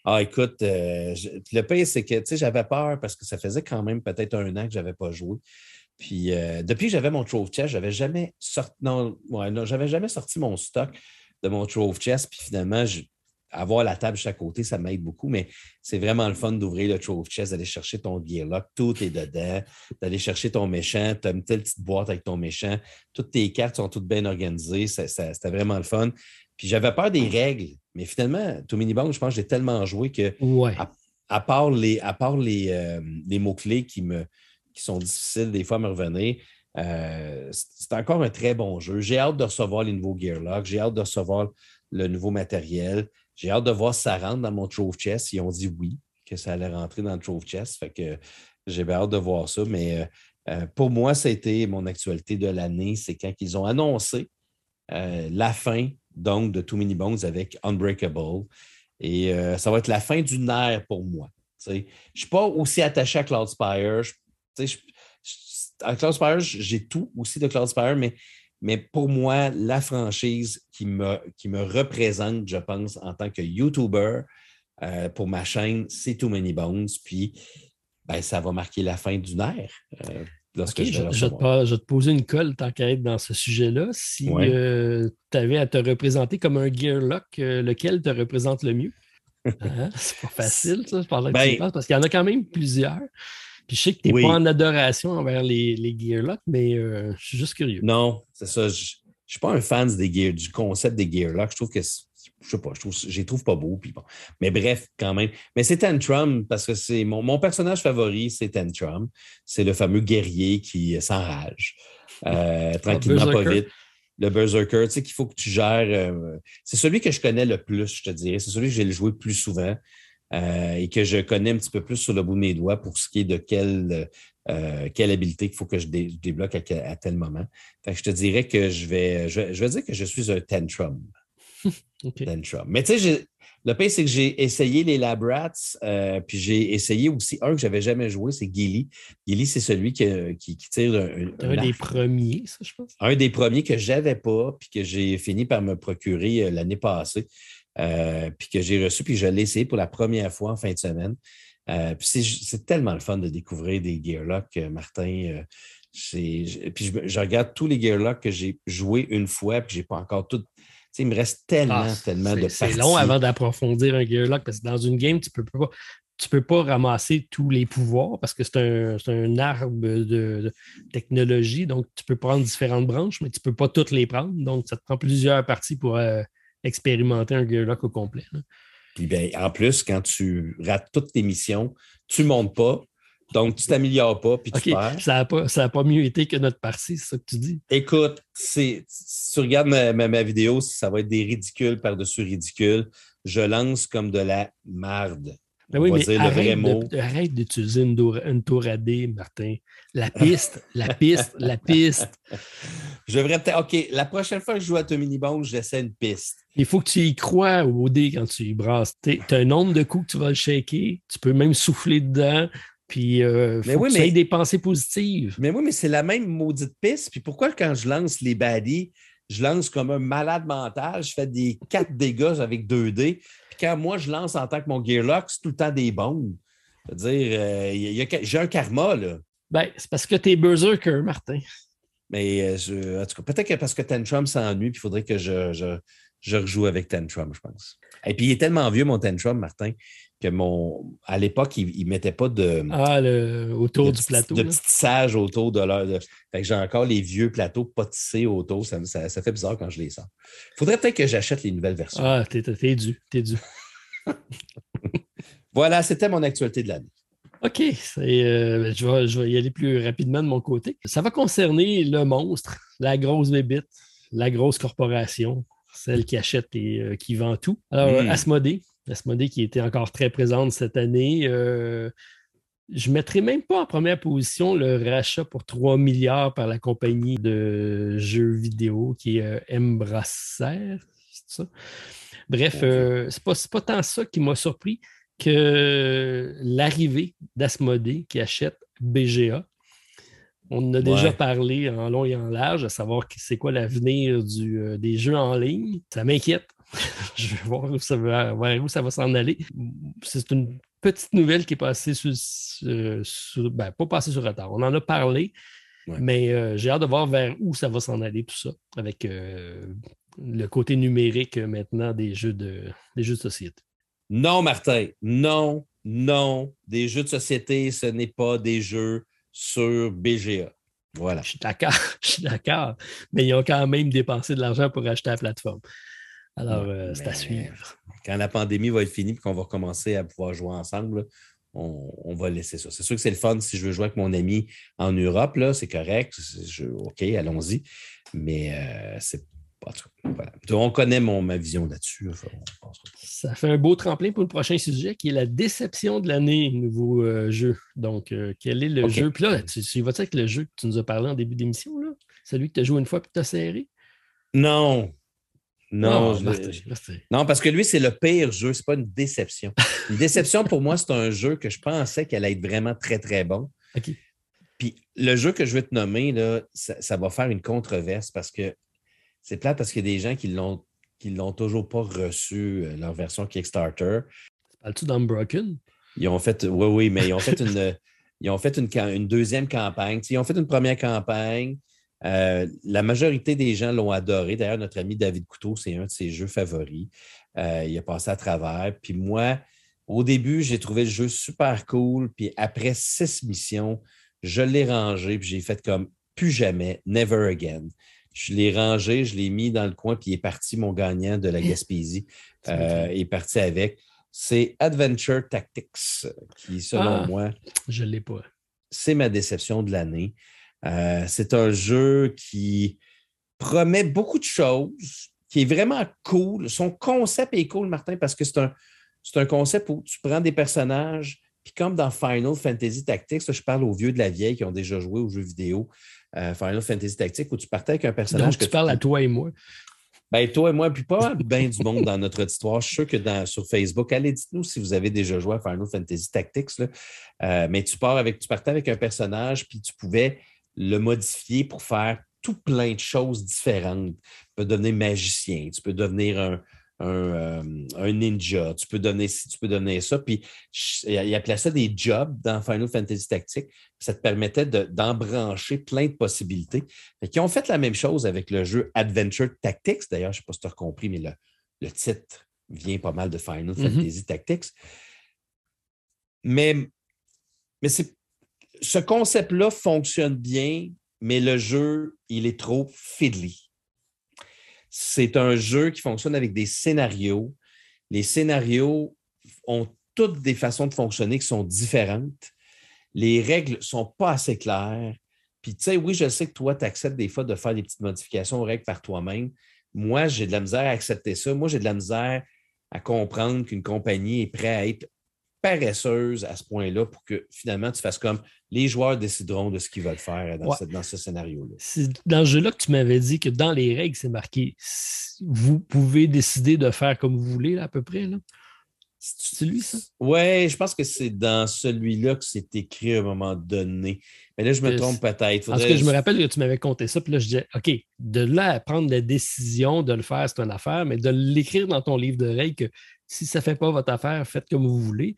Ah, écoute, euh, le pire, c'est que j'avais peur parce que ça faisait quand même peut-être un an que je n'avais pas joué. Puis euh, depuis que j'avais mon Trove Chest, j'avais jamais sorti. Non, j'avais jamais sorti mon stock de mon Trove Chest. Puis finalement, avoir la table juste à côté, ça m'aide beaucoup, mais c'est vraiment le fun d'ouvrir le Trove Chest, d'aller chercher ton Gearlock, tout est dedans, d'aller chercher ton méchant, tu as une telle petite boîte avec ton méchant, toutes tes cartes sont toutes bien organisées, c'était vraiment le fun. Puis j'avais peur des règles, mais finalement, Too Mini Bang, je pense que j'ai tellement joué que, à, part les, à part les, euh, les mots-clés qui me, qui sont difficiles des fois à me revenir. Euh, c'est encore un très bon jeu. J'ai hâte de recevoir les nouveaux Gearlock. J'ai hâte de recevoir le nouveau matériel. J'ai hâte de voir ça rentre dans mon Trove Chest. Ils ont dit oui, que ça allait rentrer dans le Trove Chest. Fait que j'ai hâte de voir ça. Mais euh, euh, pour moi, ça a été mon actualité de l'année. C'est quand ils ont annoncé la fin donc de Too Many Bones avec Unbreakable. Et ça va être la fin d'une ère pour moi. Je ne suis pas aussi attaché à Cloudspire. Je à Cloudspire, j'ai tout aussi de Cloudspire, mais, mais pour moi, la franchise qui me, qui me représente, je pense, en tant que YouTuber euh, pour ma chaîne, c'est Too Many Bones. Puis, ben, ça va marquer la fin d'une ère. Euh, je, vais te, poser une colle tant qu'à être dans ce sujet-là. Si euh, tu avais à te représenter comme un Gearlock, lequel te représente le mieux? Hein? C'est pas facile, ça, je parle ben, parce qu'il y en a quand même plusieurs. Puis je sais que tu n'es pas en adoration envers les, les Gearlock, mais euh, je suis juste curieux. Non, c'est ça. Je ne suis pas un fan des gear, du concept des Gearlock. Je trouve que je sais pas, je, trouve, les trouve pas beaux. Puis bon. Mais bref, quand même. Mais c'est Tantrum parce que c'est mon, mon, personnage favori, c'est Tantrum. C'est le fameux guerrier qui s'enrage. Euh, tranquillement, pas vite. Le Berserker, tu sais, qu'il faut que tu gères. Euh, c'est celui que je connais le plus, je te dirais. C'est celui que j'ai le joué plus souvent. Euh, et que je connais un petit peu plus sur le bout de mes doigts pour ce qui est de quelle, euh, quelle habileté qu'il faut que je, débloque à, tel moment. je te dirais que je vais, je vais, dire que je suis un tantrum. tantrum. Mais tu sais, le pire, c'est que j'ai essayé les Labrats, euh, puis j'ai essayé aussi un que je n'avais jamais joué, c'est Gilly. Gilly, c'est celui qui, qui, tire un, un des premiers, ça, je pense. Un des premiers que je n'avais pas, puis que j'ai fini par me procurer l'année passée. Euh, puis que j'ai reçu, puis je l'ai essayé pour la première fois en fin de semaine. Euh, puis c'est tellement le fun de découvrir des Gearlock, euh, Martin. puis je, regarde tous les Gearlock que j'ai joués une fois, puis je n'ai pas encore tout. il me reste tellement, ah, tellement de C'est long avant d'approfondir un Gearlock, parce que dans une game, tu ne peux pas tu peux pas ramasser tous les pouvoirs parce que c'est un, arbre de, technologie, donc tu peux prendre différentes branches, mais tu ne peux pas toutes les prendre. Donc, ça te prend plusieurs parties pour expérimenter un Gearlock au complet. Puis ben, en plus, quand tu rates toutes tes missions, tu ne montes pas. Donc, tu t'améliores pas, puis tu perds. Ça n'a pas, pas, mieux été que notre partie, c'est ça que tu dis? Écoute, si tu regardes ma, ma, vidéo, ça va être des ridicules par-dessus ridicules. Je lance comme de la marde. Ben oui, mais arrête, d'utiliser une, une, tour à dés, Martin. La piste, la piste, la piste. Je devrais peut-être. OK, la prochaine fois que je joue à ton mini j'essaie une piste. Il faut que tu y crois au dé quand tu y brasses. Tu as un nombre de coups que tu vas le shaker. Tu peux même souffler dedans. Puis, euh, faut mais que tu des pensées positives. Mais oui, mais c'est la même maudite piste. Puis pourquoi, quand je lance les baddies, je lance comme un malade mental, je fais des quatre dégâts avec 2 dés? Quand moi, je lance en tant que mon Gearlock, c'est tout le temps des bombes. C'est-à-dire, euh, j'ai un karma, là. Ben, c'est parce que tu es berserker, Martin. Mais euh, en tout cas, peut-être que parce que Tantrum s'ennuie, puis il faudrait que je, je, je, rejoue avec Tantrum, je pense. Et puis, il est tellement vieux, mon Tantrum, Martin, que mon. À l'époque, il ne mettait pas de. Ah, le, autour du plateau. De petits tissages autour de leur. Fait que j'ai encore les vieux plateaux pas tissés autour. Ça, ça, fait bizarre quand je les sors. Il faudrait peut-être que j'achète les nouvelles versions. Ah, t'es, t'es dû. T'es dû. voilà, c'était mon actualité de l'année. OK. Euh, je, vais, y aller plus rapidement de mon côté. Ça va concerner le monstre, la grosse bébite, la grosse corporation, celle qui achète et euh, qui vend tout. Alors, hmm. Asmodée, Asmodée qui était encore très présente cette année. Euh, je ne mettrai même pas en première position le rachat pour 3 milliards par la compagnie de jeux vidéo qui est c'est ça? Bref, euh, ce n'est pas, tant ça qui m'a surpris que l'arrivée d'Asmodée qui achète BGA. On en a déjà parlé en long et en large, à savoir c'est quoi l'avenir euh, des jeux en ligne. Ça m'inquiète. Je vais voir où ça va, où ça va s'en aller. C'est une petite nouvelle qui est passée sur, ben, pas passée sur retard. On en a parlé, mais euh, j'ai hâte de voir vers où ça va s'en aller, tout ça, avec le côté numérique euh, maintenant des jeux de, des jeux de société. Non, Martin, non, non. Des jeux de société, ce n'est pas des jeux sur BGA. Voilà. Je suis d'accord, je suis d'accord. Mais ils ont quand même dépensé de l'argent pour acheter la plateforme. Alors, euh, c'est à suivre. Quand la pandémie va être finie et qu'on va recommencer à pouvoir jouer ensemble, on, va laisser ça. C'est sûr que c'est le fun si je veux jouer avec mon ami en Europe, c'est correct. OK, allons-y. Mais euh, c'est on connaît mon, ma vision là-dessus. Ça fait un beau tremplin pour le prochain sujet qui est la déception de l'année, nouveau euh, jeu. Donc, euh, quel est le jeu? Puis là, tu, tu vas avec le jeu que tu nous as parlé en début d'émission? Celui que tu as joué une fois et que tu as serré? Non. Non, non, parce que lui, c'est le pire jeu, c'est pas une déception. Une déception pour moi, c'est un jeu que je pensais qu'elle allait être vraiment très, très bon. Puis le jeu que je vais te nommer, là, ça va faire une controverse parce que c'est plate parce qu'il y a des gens qui l'ont qui l'ont toujours pas reçu, euh, leur version Kickstarter. Parles-tu d'Unbroken? Ils ont fait, oui, oui, mais ils ont fait une, ils ont fait une, une deuxième campagne. Ils ont fait une première campagne. Euh, la majorité des gens l'ont adoré. D'ailleurs, notre ami David Couteau, c'est un de ses jeux favoris. Euh, il a passé à travers. Puis moi, au début, j'ai trouvé le jeu super cool. Puis après six missions, je l'ai rangé. Puis j'ai fait comme plus jamais, never again. Je l'ai rangé, je l'ai mis dans le coin, puis il est parti, mon gagnant de la Gaspésie. euh, est parti avec. C'est Adventure Tactics, qui, selon ah, moi, je l'ai pas. C'est ma déception de l'année. Euh, c'est un jeu qui promet beaucoup de choses, qui est vraiment cool. Son concept est cool, Martin, parce que c'est un, un concept où tu prends des personnages, puis comme dans Final Fantasy Tactics, je parle aux vieux de la vieille qui ont déjà joué aux jeux vidéo, euh, Final Fantasy Tactique où tu partais avec un personnage. Donc, tu parles à toi et moi. Ben, toi et moi, puis pas bien du monde dans notre auditoire. Je suis sûr que dans, sur Facebook, allez, dites-nous si vous avez déjà joué à Final Fantasy Tactics. Euh, mais tu pars avec, tu partais avec un personnage, puis tu pouvais le modifier pour faire tout plein de choses différentes. Tu peux devenir magicien, tu peux devenir un, euh, un, ninja, tu peux donner ci, tu peux donner ça. Puis il appelait ça des jobs dans Final Fantasy Tactics. Ça te permettait d'embrancher plein de possibilités. Ils ont fait la même chose avec le jeu Adventure Tactics. D'ailleurs, je ne sais pas si tu as compris, mais le, titre vient pas mal de Final mm-hmm. Fantasy Tactics. Mais, mais ce concept-là fonctionne bien, mais le jeu, il est trop fiddly. C'est un jeu qui fonctionne avec des scénarios. Les scénarios ont toutes des façons de fonctionner qui sont différentes. les règles ne sont pas assez claires. Puis, tu sais, oui, je sais que toi, tu acceptes des fois de faire des petites modifications aux règles par toi-même. Moi, j'ai de la misère à accepter ça. Moi, j'ai de la misère à comprendre qu'une compagnie est prête à être paresseuse à ce point-là pour que finalement tu fasses comme les joueurs décideront de ce qu'ils veulent faire dans, dans ce scénario-là. C'est dans ce jeu-là que tu m'avais dit que dans les règles, c'est marqué vous pouvez décider de faire comme vous voulez, là, à peu près. Là. C'est lui, ça? Oui, je pense que c'est dans celui-là que c'est écrit à un moment donné. Mais là, je me trompe peut-être. Parce que je me rappelle que tu m'avais compté ça, puis là, je disais, OK, de là à prendre la décision de le faire, c'est une affaire, mais de l'écrire dans ton livre de règles que si ça ne fait pas votre affaire, faites comme vous voulez,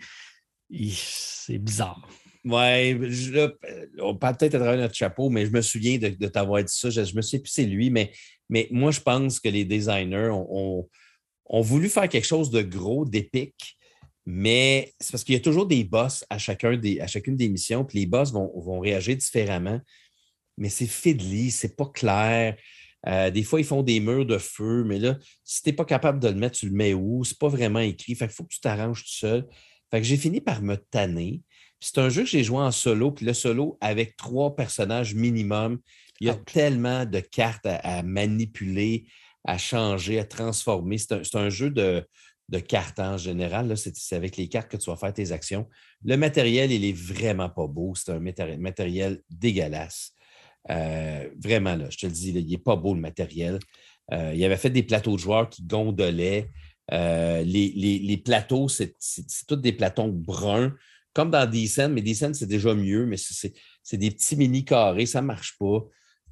c'est bizarre. Oui, on peut peut-être à travers notre chapeau, mais je me souviens de, t'avoir dit ça. Je, me souviens plus c'est lui, mais, moi, je pense que les designers ont voulu faire quelque chose de gros, d'épique, mais c'est parce qu'il y a toujours des boss à, chacun des, chacune des missions, puis les boss vont, réagir différemment. Mais c'est fiddly, c'est pas clair. Euh, des fois, ils font des murs de feu, mais là, si tu n'es pas capable de le mettre, tu le mets où? C'est pas vraiment écrit. Fait qu'il faut que tu t'arranges tout seul. Fait que j'ai fini par me tanner. C'est un jeu que j'ai joué en solo, puis le solo avec trois personnages minimum. Il y a tellement de cartes à manipuler, à changer, à transformer. C'est un, jeu de, cartes en général. C'est avec les cartes que tu vas faire tes actions. Le matériel, il est vraiment pas beau. C'est un matériel dégueulasse. Euh, vraiment, là, je te le dis, il n'est pas beau le matériel. Euh, il avait fait des plateaux de joueurs qui gondolaient. Euh, les, plateaux, c'est tous des plateaux bruns, comme dans Descent, mais Descent, c'est déjà mieux, mais c'est des petits mini carrés, ça ne marche pas.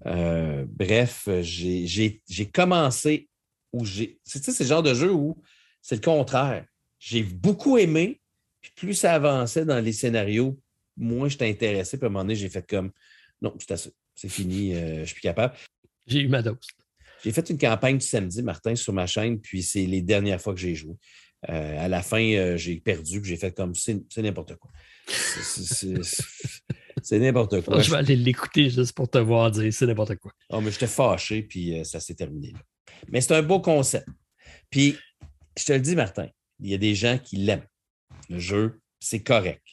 Euh, bref, j'ai commencé où j'ai. C'est ce genre de jeu où c'est le contraire. J'ai beaucoup aimé, puis plus ça avançait dans les scénarios, moins j'étais intéressé. Puis à un moment donné, j'ai fait comme non, c'est fini, euh, je suis plus capable. J'ai eu ma dose. J'ai fait une campagne du samedi, Martin, sur ma chaîne, puis c'est les dernières fois que j'ai joué. Euh, à la fin, j'ai perdu, puis j'ai fait comme c'est n'importe quoi. C'est n'importe quoi. Je vais aller l'écouter juste pour te voir dire c'est n'importe quoi. Oh, mais j'étais fâché, puis euh, ça s'est terminé. Mais c'est un beau concept. Puis, je te le dis, Martin, il y a des gens qui l'aiment. Le jeu, c'est correct.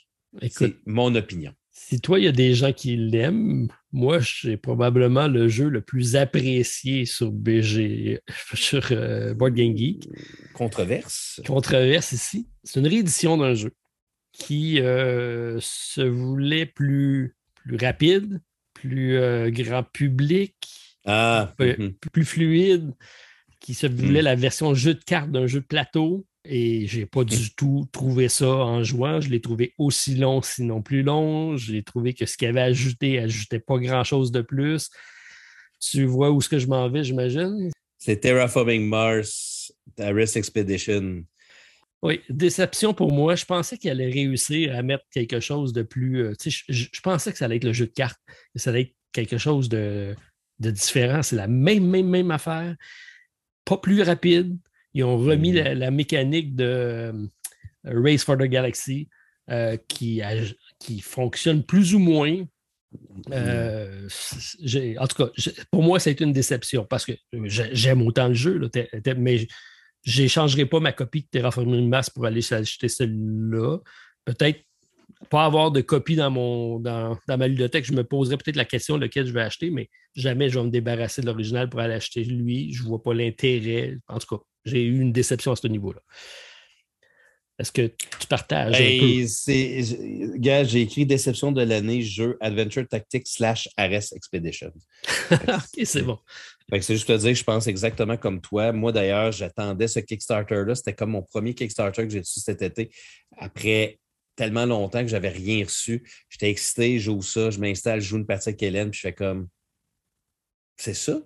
C'est mon opinion. Si toi, il y a des gens qui l'aiment, moi, c'est probablement le jeu le plus apprécié sur BG, sur euh, Board Game Geek. Controverse. Controverse ici. C'est une réédition d'un jeu qui euh, se voulait plus, plus rapide, plus euh, grand public, ah, mhm. plus fluide, qui se voulait mhm. la version jeu de cartes d'un jeu de plateau. Et je n'ai pas du tout trouvé ça en jouant. Je l'ai trouvé aussi long, sinon plus long. J'ai trouvé que ce qu'il avait ajouté, ajoutait pas grand-chose de plus. Tu vois où est-ce que je m'en vais, j'imagine? C'est Terraforming Mars, Aris Expedition. Oui, déception pour moi. Je pensais qu'il allait réussir à mettre quelque chose de plus. Euh, je, pensais que ça allait être le jeu de cartes, que ça allait être quelque chose de, différent. C'est la même, même, même affaire. Pas plus rapide. Ils ont remis mm. la, mécanique de euh, Race for the Galaxy euh, qui, qui fonctionne plus ou moins. Mm. en tout cas, pour moi, c'est une déception parce que j'aime autant le jeu, mais je n'échangerai pas ma copie de Terraforming Mars pour aller acheter celle-là. Peut-être pas avoir de copie dans, mon, dans, ma bibliothèque. Je me poserai peut-être la question de lequel je vais acheter, mais jamais je vais me débarrasser de l'original pour aller acheter lui. Je ne vois pas l'intérêt. En tout cas, j'ai eu une déception à ce niveau-là. Est-ce que tu partages un peu? Gars, j'ai écrit déception de l'année, jeu Adventure Tactics slash Ares Expedition. ok, c'est bon. C'est juste te dire, je pense exactement comme toi. Moi, d'ailleurs, j'attendais ce Kickstarter-là. C'était comme mon premier Kickstarter que j'ai reçu cet été. Après tellement longtemps que j'avais rien reçu. J'étais excité, je joue ça, je m'installe, je joue une partie avec Hélène, puis je fais comme C'est ça?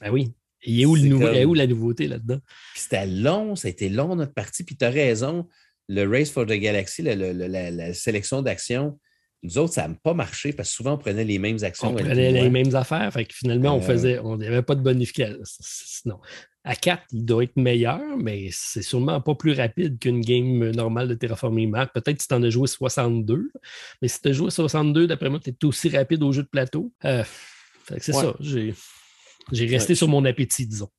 Ben oui. Et où, le où la nouveauté là-dedans? c'était long, ça a été long notre partie. Puis tu as raison, le Race for the Galaxy, la, sélection d'actions, nous autres, ça n'a pas marché parce que souvent, on prenait les mêmes actions. On prenait les mêmes affaires. Fait que finalement, on euh. faisait, on n'avait pas de bonification. Sinon, à 4, il doit être meilleur, mais c'est sûrement pas plus rapide qu'une game normale de Terraforming Mars. Peut-être si tu en as joué 62, mais si tu as joué 62, d'après moi, tu es aussi rapide au jeu de plateau. Euh, c'est ça. J'ai resté sur mon appétit, disons.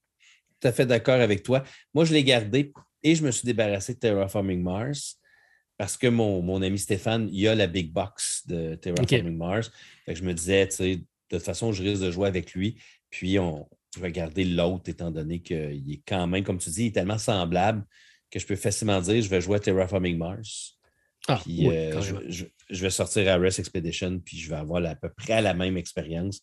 Tout à fait d'accord avec toi. Moi, je l'ai gardé et je me suis débarrassé de Terraforming Mars parce que mon, mon, ami Stéphane, il a la big box de Terraforming Mars. je me disais, tu sais, de toute façon, je risque de jouer avec lui. Puis on, je vais garder l'autre, étant donné qu'il est quand même, comme tu dis, il est tellement semblable que je peux facilement dire je vais jouer à Terraforming Mars. Ah, puis euh, je, vais sortir à Rest Expedition, puis je vais avoir à peu près la même expérience.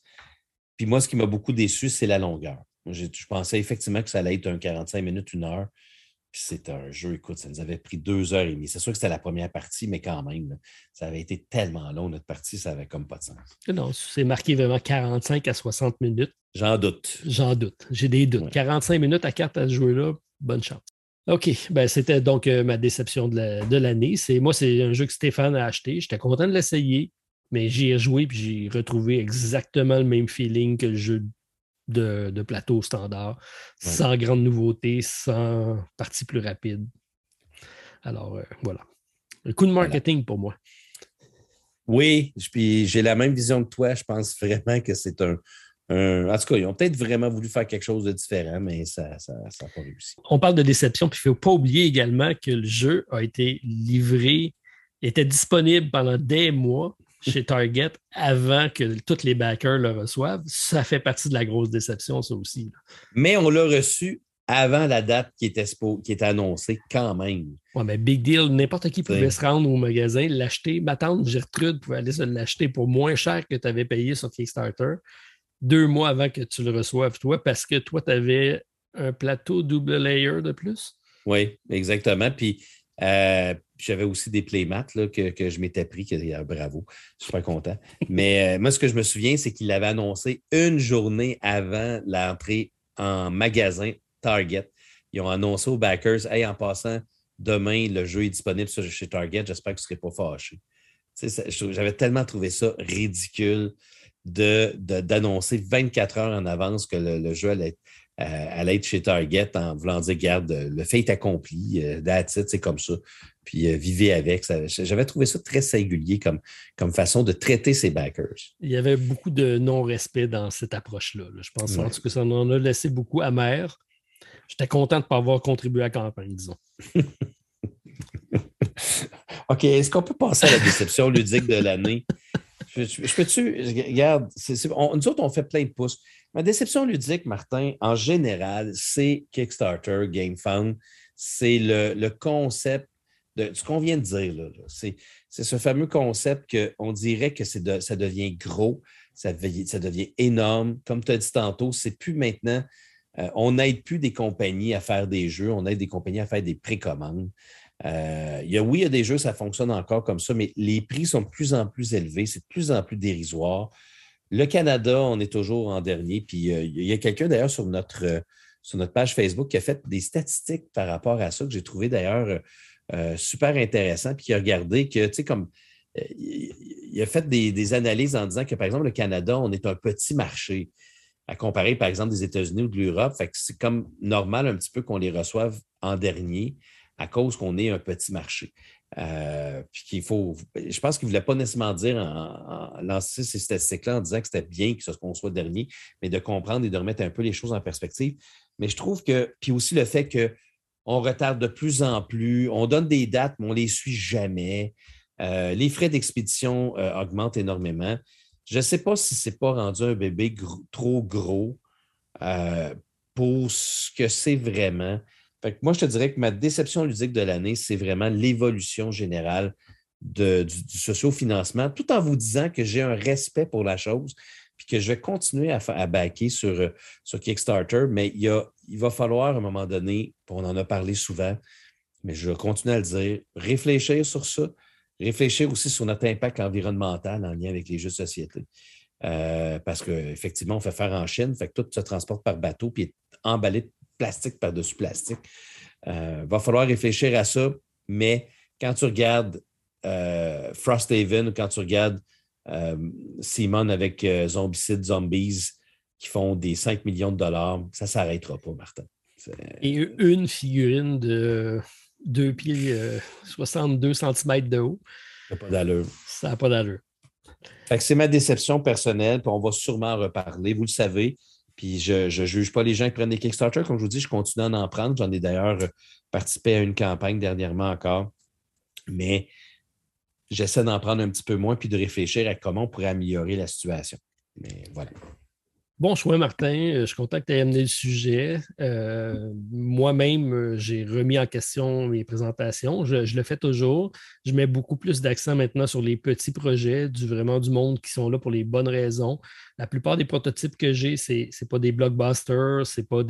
Puis moi, ce qui m'a beaucoup déçu, c'est la longueur. Je, je, pensais effectivement que ça allait être un 45 minutes, une heure. C'est un jeu, écoute, ça nous avait pris deux heures et demie. C'est sûr que c'était la première partie, mais quand même, ça avait été tellement long, notre partie, ça avait comme pas de sens. Non, c'est marqué vraiment 45 à 60 minutes. J'en doute. J'en doute. J'ai des doutes. 45 minutes à carte à ce jouer là, bonne chance. OK, ben, c'était donc euh, ma déception de l'année. moi, c'est un jeu que Stéphane a acheté. J'étais content de l'essayer, mais j'y ai joué et j'ai retrouvé exactement le même feeling que le jeu de, plateau standard, sans grande nouveauté, sans partie plus rapide. Alors, euh, voilà. Un coup de marketing pour moi. Oui, puis j'ai la même vision que toi. Je pense vraiment que c'est un, en tout cas, ils ont peut-être vraiment voulu faire quelque chose de différent, mais ça n'a pas réussi. On parle de déception, puis il ne faut pas oublier également que le jeu a été livré, était disponible pendant des mois chez Target avant que tous les backers le reçoivent. Ça fait partie de la grosse déception, ça aussi. Mais on l'a reçu avant la date qui était, qui était annoncée quand même. Oui, mais big deal, n'importe qui pouvait se rendre au magasin, l'acheter. Ma tante Gertrude pouvait aller se l'acheter pour moins cher que tu avais payé sur Kickstarter deux mois avant que tu le reçoives, toi, parce que toi, tu avais un plateau double layer de plus. Oui, exactement. Puis euh, j'avais aussi des playmats que, je m'étais pris. Que, bravo, je suis pas content. Mais euh, moi, ce que je me souviens, c'est qu'il l'avait annoncé une journée avant l'entrée en magasin Target. Ils ont annoncé aux backers Hey, en passant, demain, le jeu est disponible chez Target. J'espère que vous ne serez pas fâchés. J'avais tellement trouvé ça ridicule d'annoncer 24 heures en avance que le, jeu allait être, chez Target en voulant dire, garde, le fait est accompli, euh, c'est comme ça. Puis euh, vivez avec. J'avais trouvé ça très singulier comme, comme façon de traiter ses backers. Il y avait beaucoup de non-respect dans cette approche-là. Je pense en tout cas ça en a laissé beaucoup amer. J'étais content de ne pas avoir contribué à la campagne, disons. OK, est-ce qu'on peut passer à la déception ludique de l'année? Je, peux-tu, regarde, nous autres, on fait plein de pouces. Ma déception ludique, Martin, en général, c'est Kickstarter, GameFound. C'est le, concept de ce qu'on vient de dire. Là, C'est, ce fameux concept qu'on dirait que ça devient gros, ça, ça devient énorme. Comme tu as dit tantôt, c'est plus maintenant. Euh, on n'aide plus des compagnies à faire des jeux, on aide des compagnies à faire des précommandes. Euh, il y a, oui, il y a des jeux, ça fonctionne encore comme ça, mais les prix sont de plus en plus élevés, c'est de plus en plus dérisoire. Le Canada, on est toujours en dernier. Puis euh, il y a quelqu'un d'ailleurs sur notre, euh, sur notre page Facebook qui a fait des statistiques par rapport à ça, que j'ai trouvé d'ailleurs super intéressant, puis qui a regardé que, tu sais, comme il a fait des, analyses en disant que, par exemple, le Canada, on est un petit marché à comparer, par exemple, des États-Unis ou de l'Europe. Fait que c'est comme normal un petit peu qu'on les reçoive en dernier à cause qu'on est un petit marché. Euh, puis qu'il faut. Je pense qu'il ne voulait pas nécessairement dire en, lancer ces statistiques-là en disant que c'était bien qu'on soit dernier, mais de comprendre et de remettre un peu les choses en perspective. Mais je trouve que. Puis aussi le fait qu'on retarde de plus en plus, on donne des dates, mais on ne les suit jamais. Euh, les frais d'expédition euh, augmentent énormément. Je ne sais pas si ce n'est pas rendu un bébé trop gros pour ce que c'est vraiment moi, je te dirais que ma déception ludique de l'année, c'est vraiment l'évolution générale du, du socio-financement, tout en vous disant que j'ai un respect pour la chose, puis que je vais continuer à, à sur, euh, sur Kickstarter, mais il, il va falloir à un moment donné, on en a parlé souvent, mais je vais continuer à le dire, réfléchir sur ça, réfléchir aussi sur notre impact environnemental en lien avec les jeux de société. Euh, parce qu'effectivement, on fait faire en Chine, fait que tout se transporte par bateau puis est emballé plastique par-dessus plastique. Il euh, va falloir réfléchir à ça, mais quand tu regardes euh, Frosthaven ou quand tu regardes euh, Simon avec Zombicide Zombies qui font des 5 millions de dollars, ça ne s'arrêtera pas, Martin. Et une figurine de 2 pieds 62 cm de haut. Ça n'a pas d'allure. Ça n'a pas d'allure. C'est ma déception personnelle, puis on va sûrement reparler. Vous le savez, puis je ne juge pas les gens qui prennent des Kickstarter. Comme je vous dis, je continue à en prendre. J'en ai d'ailleurs participé à une campagne dernièrement encore. Mais j'essaie d'en prendre un petit peu moins puis de réfléchir à comment on pourrait améliorer la situation. Mais voilà. Bon choix, Martin. Euh, je suis content que tu aies amené le sujet. Euh, moi-même, euh, j'ai remis en question mes présentations. Je, le fais toujours. Je mets beaucoup plus d'accent maintenant sur les petits projets, du vraiment du monde qui sont là pour les bonnes raisons. La plupart des prototypes que j'ai, ce n'est pas des blockbusters, ce n'est pas,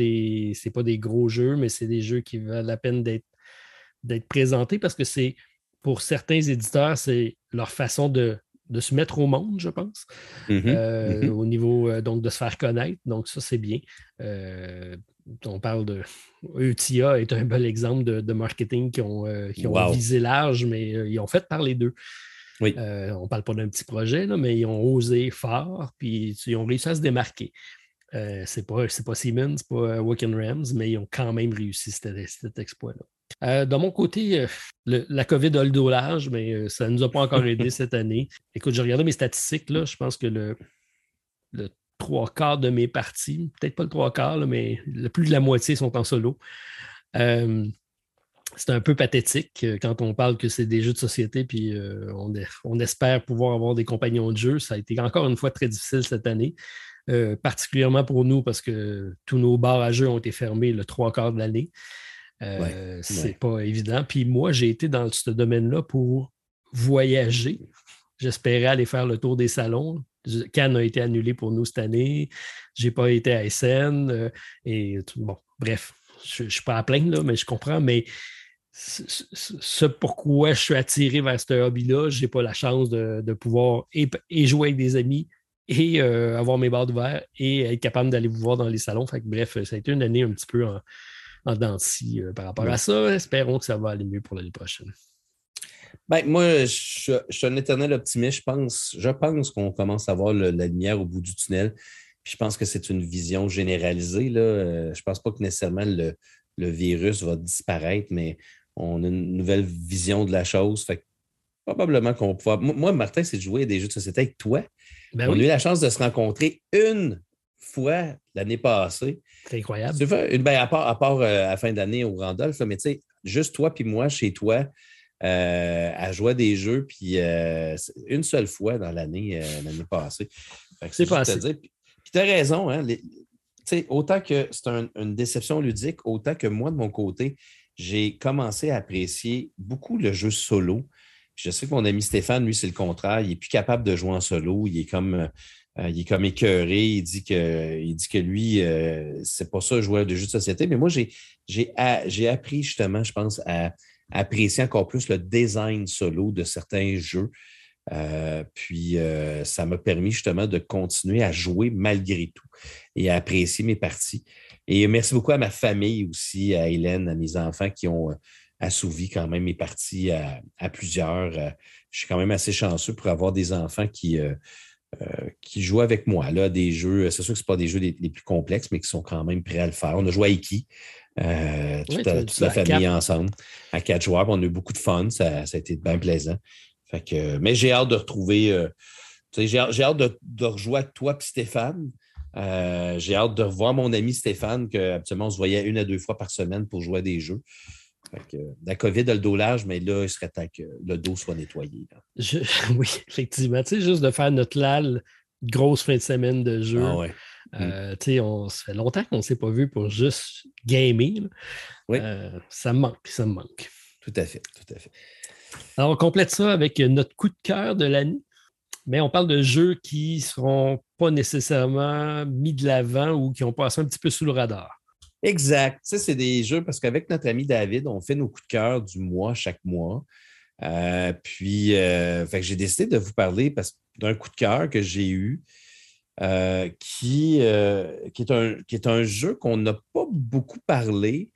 pas des gros jeux, mais c'est des jeux qui valent la peine d'être présentés parce que c'est pour certains éditeurs, c'est leur façon de de se mettre au monde, je pense, mm-hmm. Euh, mm-hmm. au niveau euh, donc de se faire connaître. Donc, ça, c'est bien. Euh, on parle de. ETIA est un bel exemple de, marketing qui ont, visé large, mais ils ont fait par les deux. on ne parle pas d'un petit projet, là, mais ils ont osé fort, puis ils ont réussi à se démarquer. C'est pas, pas Siemens, c'est pas Woken Rams, mais ils ont quand même réussi cet exploit-là. Euh, de mon côté, euh, la COVID a le dolage, mais euh, ça ne nous a pas encore aidé cette année. Écoute, j'ai regardé mes statistiques, là, je pense que le, trois quarts de mes parties, peut-être pas le trois quarts, mais le plus de la moitié sont en solo. c'est un peu pathétique quand on parle que c'est des jeux de société, puis on, on, espère pouvoir avoir des compagnons de jeu. Ça a été encore une fois très difficile cette année. particulièrement pour nous parce que tous nos bars à jeux ont été fermés le trois quarts de l'année. Euh, c'est pas évident. Puis moi, j'ai été dans ce domaine-là pour voyager. J'espérais aller faire le tour des salons. Cannes a été annulé pour nous cette année. J'ai pas été à SN. Euh, et bon, bref, je ne suis pas à plaindre, là, mais je comprends. Mais ce pourquoi je suis attiré vers ce hobby-là, je n'ai pas la chance de, pouvoir et, jouer avec des amis et euh, avoir mes barres ouvertes et être capable d'aller vous voir dans les salons. Fait bref, ça a été une année un petit peu en, en euh, par rapport à ça. Espérons que ça va aller mieux pour l'année prochaine. Ben, moi, je, suis un éternel optimiste. Je pense, je pense qu'on commence à voir la lumière au bout du tunnel. je pense que c'est une vision généralisée. Là. Euh, je ne pense pas que nécessairement le, virus va disparaître, mais on a une nouvelle vision de la chose. Fait probablement qu'on va pouvoir. Moi, Martin, c'est de jouer à des jeux de société avec toi. Ben on a eu la chance de se rencontrer une fois l'année passée. C'est incroyable. Ben, à part, à, part euh, à la fin d'année au Randolph, mais tu sais, juste toi puis moi chez toi euh, à jouer à des jeux, puis euh, une seule fois dans l'année l'année passée. C'est passé. Puis tu as raison, hein, autant que c'est une déception ludique, autant que moi, de mon côté, j'ai commencé à apprécier beaucoup le jeu solo. Je sais que mon ami Stéphane, lui, c'est le contraire. Il n'est plus capable de jouer en solo. Il est comme euh, il est comme écœuré. Il dit que, il dit que lui, euh, c'est pas ça, joueur de jeux de société. Mais moi, j'ai appris justement, je pense, à, apprécier encore plus le design solo de certains jeux. Euh, puis ça m'a permis justement de continuer à jouer malgré tout et à apprécier mes parties. Et merci beaucoup à ma famille aussi, à Hélène, à mes enfants qui ont assouvi quand même mes parties à plusieurs. je suis quand même assez chanceux pour avoir des enfants qui, euh, qui jouent avec moi. Là, des jeux, c'est sûr que ce pas des jeux les, plus complexes, mais qui sont quand même prêts à le faire. On a joué à Iki, euh, toute, la, famille ensemble, à quatre joueurs. On a eu beaucoup de fun. Ça, a été bien plaisant. Fait que, mais j'ai hâte de retrouver. Euh, j'ai hâte de, de, rejouer avec toi et Stéphane. j'ai hâte de revoir mon ami Stéphane, que habituellement on se voyait une à deux fois par semaine pour jouer à des jeux la COVID a le dos large, mais là, il serait temps que le dos soit nettoyé. oui, effectivement. Tu sais, juste de faire notre LAL, grosse fin de semaine de jeu. Ah euh, mm. on, ça fait longtemps qu'on ne s'est pas vu pour juste gamer. Oui. Euh, ça me manque, ça me manque. Tout à fait, tout à fait. Alors, on complète ça avec notre coup de cœur de l'année. Mais on parle de jeux qui ne seront pas nécessairement mis de l'avant ou qui ont passé un petit peu sous le radar. Exact. Ça, c'est des jeux parce qu'avec notre ami David, on fait nos coups de cœur du mois chaque mois. Euh, puis, euh, j'ai décidé de vous parler d'un coup de cœur que j'ai eu euh, qui, est un jeu qu'on n'a pas beaucoup parlé,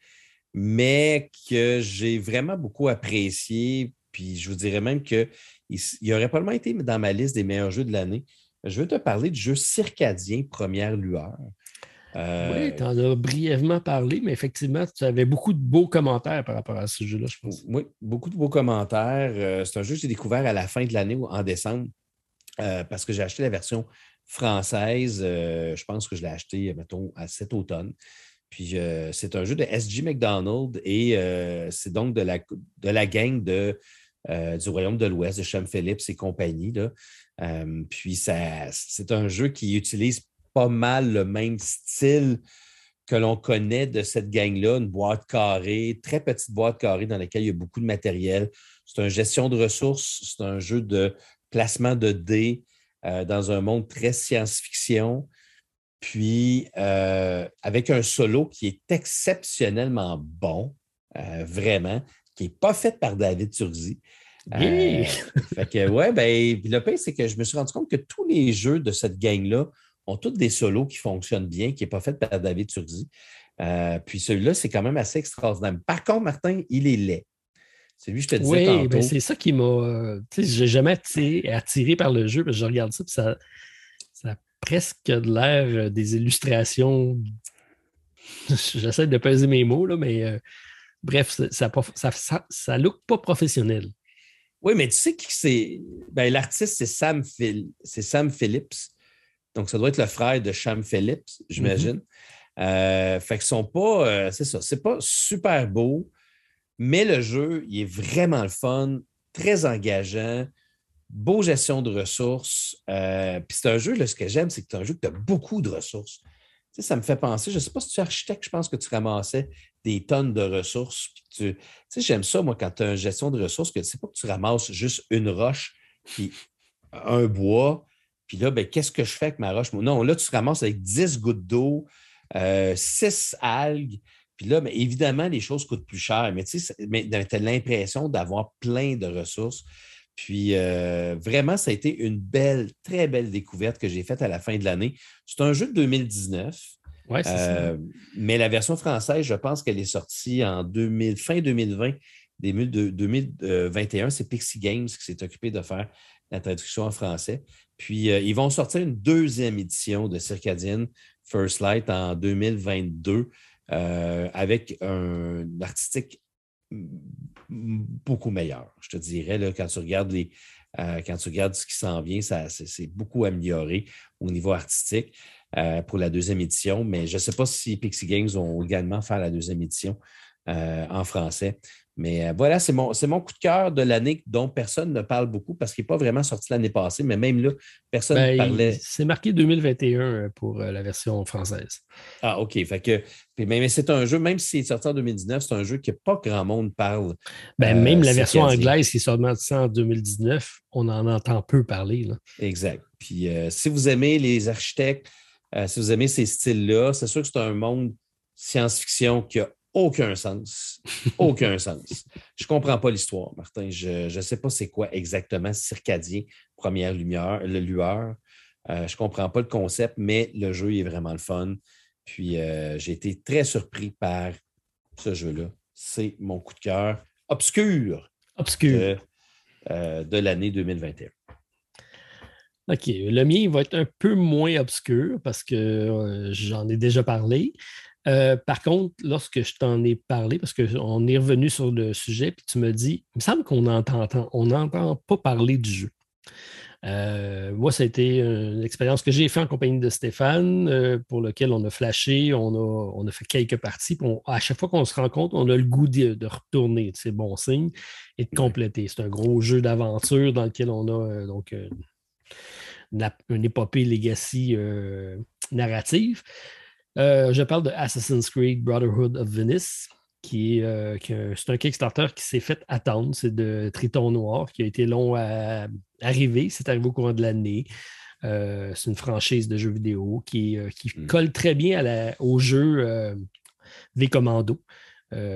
mais que j'ai vraiment beaucoup apprécié. Puis, je vous dirais même qu'il il aurait probablement été dans ma liste des meilleurs jeux de l'année. Je veux te parler du jeu circadien Première Lueur. Euh, oui, tu en as brièvement parlé, mais effectivement, tu avais beaucoup de beaux commentaires par rapport à ce jeu-là, je pense. Oui, beaucoup de beaux commentaires. Euh, c'est un jeu que j'ai découvert à la fin de l'année, en décembre, euh, parce que j'ai acheté la version française. je pense que je l'ai acheté, mettons, à cet automne. Puis c'est un jeu de S.G. McDonald et c'est donc de la, de la gang de du Royaume de l'Ouest, de Cham Phillips et compagnie. puis c'est un jeu qui utilise pas mal le même style que l'on connaît de cette gang-là, une boîte carrée, très petite boîte carrée dans laquelle il y a beaucoup de matériel. C'est une gestion de ressources, c'est un jeu de placement de dés euh, dans un monde très science-fiction. Puis, euh, avec un solo qui est exceptionnellement bon, euh, vraiment, qui n'est pas fait par David Turzi. fait que, ouais, ben, le pire, c'est que je me suis rendu compte que tous les jeux de cette gang-là ont tous des solos qui fonctionnent bien, qui n'est pas fait par David Turzi. Euh, puis celui-là, c'est quand même assez extraordinaire. Par contre, Martin, il est laid. C'est lui, je te disais oui, ben c'est ça qui m'a... Euh, tu sais, j'ai jamais été attiré par le jeu, parce que je regarde ça, puis ça, ça a presque de l'air euh, des illustrations. J'essaie de peser mes mots, là, mais bref, ça, ça, ça, look pas professionnel. Oui, mais tu sais qui c'est? Ben, L'artiste, c'est Sam, Sam Phillips. Donc, ça doit être le frère de Sham Phillips, j'imagine. Euh, fait qu'ils sont pas, euh, c'est ça, c'est pas super beau, mais le jeu, il est vraiment le fun, très engageant, beau gestion de ressources. Euh, puis c'est un jeu, là, ce que j'aime, c'est que c'est un jeu que tu as beaucoup de ressources. Tu sais, ça me fait penser, je ne sais pas si tu es architecte, je pense que tu ramassais des tonnes de ressources. tu sais, j'aime ça, moi, quand tu as une gestion de ressources, que c'est pas que tu ramasses juste une roche, puis un bois, puis là, ben, qu'est-ce que je fais avec ma roche? Non, là, tu te ramasses avec 10 gouttes d'eau, 6 euh, algues. Puis là, ben, évidemment, les choses coûtent plus cher, mais tu as l'impression d'avoir plein de ressources. Puis euh, vraiment, ça a été une belle, très belle découverte que j'ai faite à la fin de l'année. C'est un jeu de 2019. Ouais, euh, mais la version française, je pense qu'elle est sortie en 2000, fin 2020, début de 2021. C'est Pixie Games qui s'est occupé de faire la traduction en français. Puis, euh, ils vont sortir une deuxième édition de Circadian First Light en 2022 euh, avec un artistique beaucoup meilleur, je te dirais, quand, tu regardes euh, quand tu regardes ce qui s'en vient, c'est beaucoup amélioré au niveau artistique pour la deuxième édition, mais je ne sais pas si Pixie Games vont également faire la deuxième édition en français. Mais euh, voilà, c'est mon, mon, coup de cœur de l'année dont personne ne parle beaucoup parce qu'il n'est pas vraiment sorti l'année passée, mais même là, personne ne ben, parlait. C'est marqué 2021 euh, pour euh, la version française. Ah, OK. Fait que, mais, c'est un jeu, même s'il est sorti en 2019, c'est un jeu que pas grand monde parle. Ben, même la version anglaise qui est sortie en 2019, on en entend peu parler. Exact. Puis si vous aimez les architectes, si vous aimez ces styles-là, c'est sûr que c'est un monde science-fiction qui a aucun sens. Aucun sens. Je ne comprends pas l'histoire, Martin. Je ne sais pas c'est quoi exactement circadien, première lumière, le lueur. Euh, je ne comprends pas le concept, mais le jeu est vraiment le fun. Puis euh, j'ai été très surpris par ce jeu-là. C'est mon coup de cœur obscur, obscur. de, euh, de l'année 2021. OK. Le mien va être un peu moins obscur parce que j'en ai déjà parlé. Euh, par contre, lorsque je t'en ai parlé, parce qu'on est revenu sur le sujet, puis tu me dis, il me semble qu'on n'entend on n'entend pas parler du jeu. Euh, moi, ça a été une expérience que j'ai faite en compagnie de Stéphane, euh, pour lequel on a flashé, on a, on a fait quelques parties. à chaque fois qu'on se rencontre, on a le goût de, retourner, c'est bon signe, et de compléter. C'est un gros jeu d'aventure dans lequel on a donc une, épopée legacy narrative. Euh, je parle de Assassin's Creed Brotherhood of Venice, qui est, euh, c'est un Kickstarter qui s'est fait attendre. C'est de Triton Noir, qui a été long à arriver. C'est arrivé au courant de l'année. Euh, c'est une franchise de jeux vidéo qui, hmm. colle très bien au jeu V-Commando.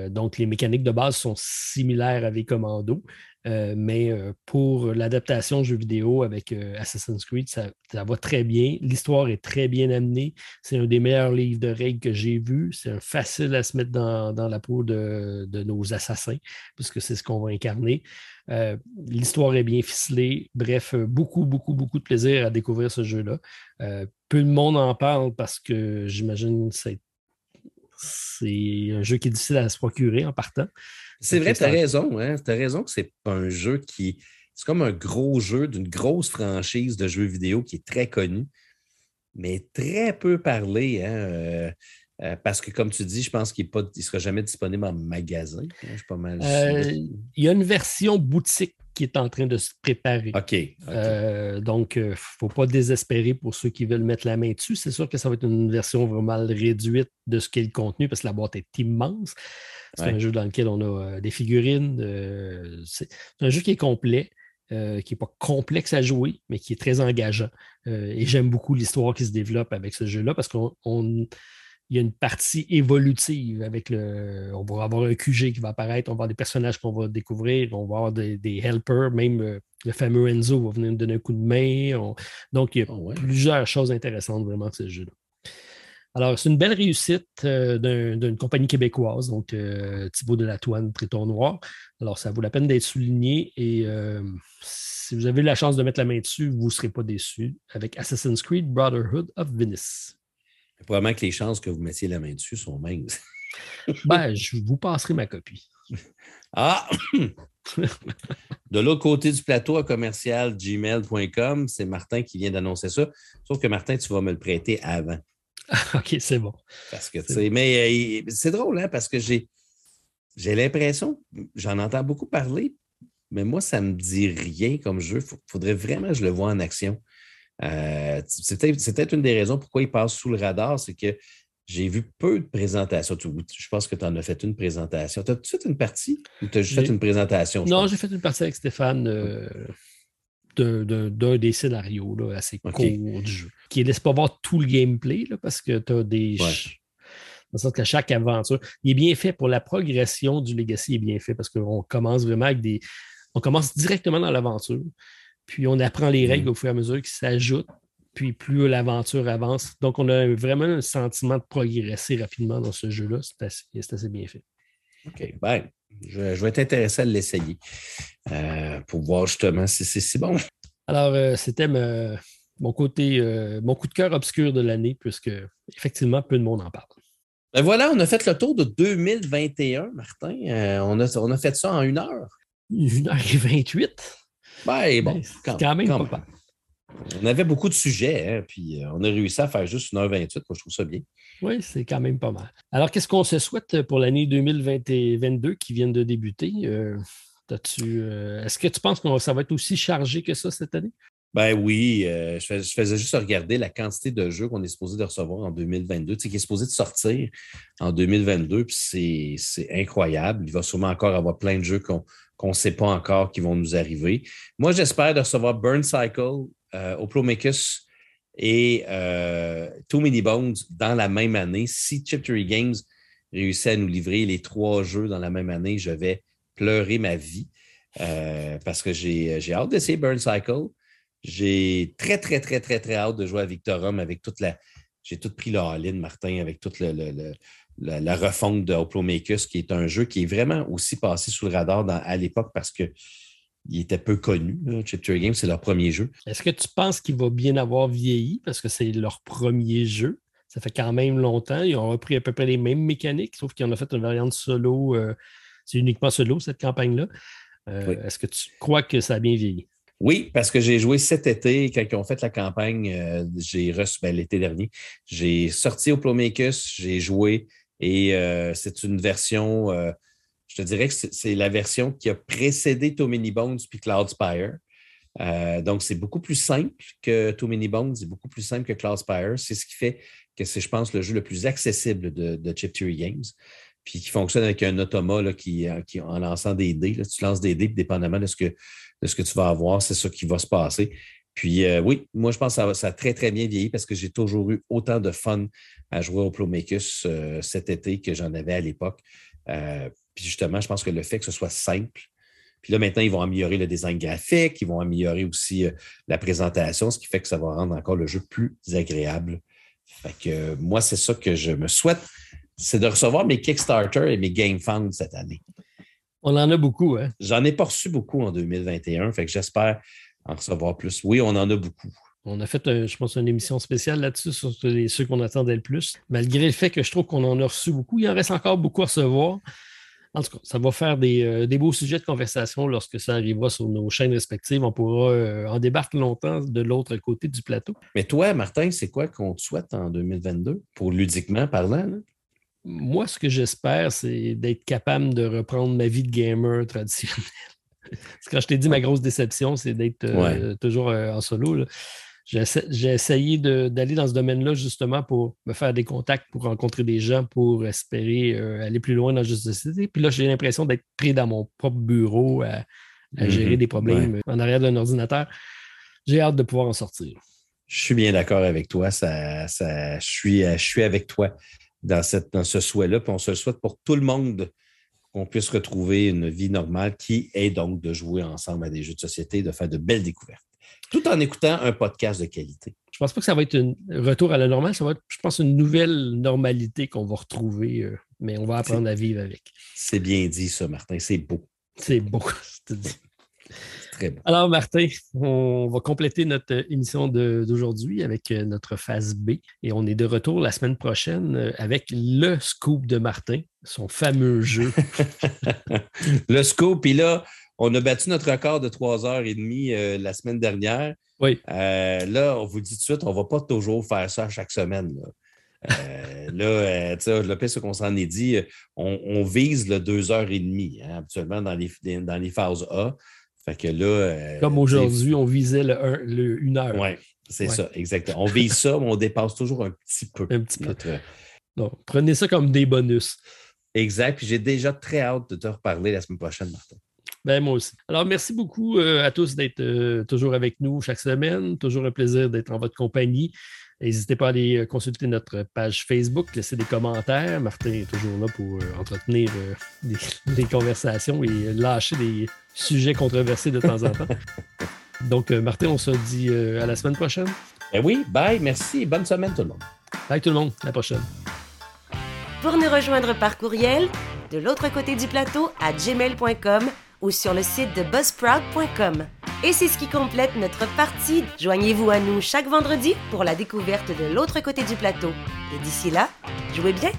donc, les mécaniques de base sont similaires à V-Commando. Euh, mais euh, pour l'adaptation jeu vidéo avec euh, Assassin's Creed, ça, va très bien. L'histoire est très bien amenée. C'est un des meilleurs livres de règles que j'ai vu. C'est facile à se mettre dans, la peau de, nos assassins, puisque c'est ce qu'on va incarner. L'histoire est bien ficelée. Bref, beaucoup, beaucoup, beaucoup de plaisir à découvrir ce jeu-là. peu de monde en parle parce que j'imagine que c'est un jeu qui est difficile à se procurer en partant. C'est vrai, tu as raison. Hein? Tu as raison que c'est pas un jeu qui. C'est comme un gros jeu d'une grosse franchise de jeux vidéo qui est très connu, mais très peu parlé. Hein? Euh, Euh, parce que, comme tu dis, je pense qu'il ne sera jamais disponible en magasin. Je suis pas mal. Euh, il y a une version boutique qui est en train de se préparer. OK. Euh, donc, il ne faut pas désespérer pour ceux qui veulent mettre la main dessus. C'est sûr que ça va être une version vraiment réduite de ce qu'est le contenu parce que la boîte est immense. C'est un jeu dans lequel on a des figurines. c'est un jeu qui est complet. qui n'est pas complexe à jouer, mais qui est très engageant. et j'aime beaucoup l'histoire qui se développe avec ce jeu-là parce qu'on il y a une partie évolutive avec le. On va avoir un QG qui va apparaître, on va avoir des personnages qu'on va découvrir, on va avoir des, helpers, même euh, le fameux Enzo va venir nous donner un coup de main. Donc, il y a ah plusieurs choses intéressantes vraiment de ce jeu-là. Alors, c'est une belle réussite euh, d'une compagnie québécoise, donc euh, Thibaut de la Toine, Triton Noir. Alors, ça vaut la peine d'être souligné et si vous avez la chance de mettre la main dessus, vous ne serez pas déçus avec Assassin's Creed Brotherhood of Venice. Probablement que les chances que vous mettiez la main dessus sont minces. ben, je vous passerai ma copie. Ah! De l'autre côté du plateau à commercial gmail.com, c'est Martin qui vient d'annoncer ça. Sauf que Martin, tu vas me le prêter avant. OK, c'est bon. Parce que, tu mais euh, c'est drôle, hein, parce que j'ai, j'ai l'impression, j'en entends beaucoup parler, mais moi, ça ne me dit rien comme jeu. Il faudrait vraiment que je le vois en action. Euh, c'est peut-être une des raisons pourquoi il passe sous le radar, c'est que j'ai vu peu de présentations. Je pense que tu en as fait une présentation. Tu as-tu fait une partie ou tu as juste fait une présentation? Non, j'ai fait une partie avec Stéphane euh, d'un des scénarios là, assez courts du jeu, qui ne laisse pas voir tout le gameplay parce que tu as des. Dans sorte que chaque aventure, il est bien fait pour la progression du Legacy, il est bien fait parce qu'on commence vraiment avec des. On commence directement dans l'aventure. Puis on apprend les règles mm. au fur et à mesure qui s'ajoutent. Puis plus l'aventure avance. Donc, on a vraiment un sentiment de progresser rapidement dans ce jeu-là. C'est assez, bien fait. OK. Ben, je, vais être intéressé à l'essayer euh, pour voir justement si c'est si bon. Alors, euh, c'était mon côté, euh, mon coup de cœur obscur de l'année, puisque effectivement, peu de monde en parle. Ben voilà, on a fait le tour de 2021, Martin. on, a, on a fait ça en une heure. Une heure et 28. Ben, bon, quand, même, pas On avait beaucoup de sujets, hein, puis euh, on a réussi à faire juste 1h28. Moi, je trouve ça bien. Oui, c'est quand même pas mal. Alors, qu'est-ce qu'on se souhaite pour l'année 2022 qui vient de débuter? Euh, euh, est-ce que tu penses que ça va être aussi chargé que ça cette année? Ben oui, je, faisais juste regarder la quantité de jeux qu'on est supposé de recevoir en 2022, tu sais, qui est supposé de sortir en 2022, puis c'est incroyable. Il va sûrement encore avoir plein de jeux qu'on qu'on ne sait pas encore qui vont nous arriver. Moi, j'espère de recevoir Burn Cycle, euh, et euh, Too Many Bones dans la même année. Si Chip Games réussit à nous livrer les trois jeux dans la même année, je vais pleurer ma vie euh, parce que j'ai hâte d'essayer Burn Cycle. J'ai très, très, très, très, très hâte de jouer à Victorum avec toute la. J'ai tout pris le all Martin, avec tout le, la, refonte de Hoplomachus, qui est un jeu qui est vraiment aussi passé sous le radar à l'époque parce qu'il était peu connu. Chip Games, c'est leur premier jeu. Est-ce que tu penses qu'il va bien avoir vieilli parce que c'est leur premier jeu? Ça fait quand même longtemps. Ils ont repris à peu près les mêmes mécaniques, sauf qu'ils en ont fait une variante solo. Euh, c'est uniquement solo, cette campagne-là. Euh, est-ce que tu crois que ça a bien vieilli? Oui, parce que j'ai joué cet été, quand ils ont fait la campagne, euh, j'ai reçu ben, l'été dernier. J'ai sorti au j'ai joué, et euh, c'est une version, euh, je te dirais que c'est la version qui a précédé Too Many Bones puis Cloudspire. Euh, donc, c'est beaucoup plus simple que Too Many Bones, c'est beaucoup plus simple que Cloudspire. C'est ce qui fait que c'est, je pense, le jeu le plus accessible de, de Chip Theory Games. Puis qui fonctionne avec un automa qui, qui, en lançant des dés. tu lances des dés, dépendamment de ce, que, de ce que tu vas avoir, c'est ça qui va se passer. Puis euh, oui, moi, je pense que ça, a très, très bien vieilli parce que j'ai toujours eu autant de fun à jouer au Plomacus euh, cet été que j'en avais à l'époque. Euh, puis justement, je pense que le fait que ce soit simple, puis là, maintenant, ils vont améliorer le design graphique, ils vont améliorer aussi la présentation, ce qui fait que ça va rendre encore le jeu plus agréable. Fait que moi, c'est ça que je me souhaite, c'est de recevoir mes Kickstarter et mes Game Funds cette année. On en a beaucoup, hein? J'en ai pas reçu beaucoup en 2021, fait que j'espère en recevoir plus. Oui, on en a beaucoup. On a fait, je pense, une émission spéciale là-dessus sur ceux qu'on attendait le plus. Malgré le fait que je trouve qu'on en a reçu beaucoup, il en reste encore beaucoup à recevoir. En tout cas, ça va faire des, beaux sujets de conversation lorsque ça arrivera sur nos chaînes respectives. On pourra en débattre longtemps de l'autre côté du plateau. Mais toi, Martin, c'est quoi qu'on te souhaite en 2022 pour ludiquement parlant? Moi, ce que j'espère, c'est d'être capable de reprendre ma vie de gamer traditionnelle. Quand je t'ai dit ma grosse déception, c'est d'être euh, toujours euh, en solo. J'ai essayé d'aller dans ce domaine-là justement pour me faire des contacts, pour rencontrer des gens, pour espérer euh, aller plus loin dans la société. Puis là, j'ai l'impression d'être pris dans mon propre bureau à, mm-hmm. gérer des problèmes en arrière d'un ordinateur. J'ai hâte de pouvoir en sortir. Je suis bien d'accord avec toi. Ça, ça, je, suis, je suis avec toi dans, cette, dans ce souhait-là. Puis on se le souhaite pour tout le monde qu'on puisse retrouver une vie normale qui est donc de jouer ensemble à des jeux de société, de faire de belles découvertes, tout en écoutant un podcast de qualité. Je pense pas que ça va être un retour à la normale, ça va être, je pense, une nouvelle normalité qu'on va retrouver, euh, mais on va apprendre à vivre avec. C'est bien dit, ça, Martin, c'est beau. C'est beau, Alors, Martin, on va compléter notre émission d'aujourd'hui avec euh, notre phase B et on est de retour la semaine prochaine euh, avec le scoop de Martin, son fameux jeu. le scoop, puis là, on a battu notre record de 3h30 euh, la semaine dernière. Oui. là, on vous dit tout de suite, on ne va pas toujours faire ça chaque semaine. Là. là, tu sais, le ce qu'on s'en est dit, on, vise le 2h30 hein, habituellement dans les, dans les phases A. Euh, Comme aujourd'hui, on visait le, une heure. Oui, c'est ça, exactement. On vise ça, mais on dépasse toujours un petit peu. Un petit peu. Donc, prenez ça comme des bonus. Exact. Puis j'ai déjà très hâte de te reparler la semaine prochaine, Martin. Ben, moi aussi. Alors, merci beaucoup euh, à tous d'être euh, toujours avec nous chaque semaine. Toujours un plaisir d'être en votre compagnie. N'hésitez pas à aller consulter notre page Facebook, laisser des commentaires. Martin est toujours là pour entretenir des, conversations et lâcher des, sujet controversé de temps en temps. Donc, euh, Martin, on se dit euh, à la semaine prochaine. Eh oui, bye, merci et bonne semaine tout le monde. Bye tout le monde, à la prochaine. Pour nous rejoindre par courriel, de l'autre côté du plateau à gmail.com ou sur le site de buzzsprout.com. Et c'est ce qui complète notre partie. Joignez-vous à nous chaque vendredi pour la découverte de l'autre côté du plateau. Et d'ici là, jouez bien!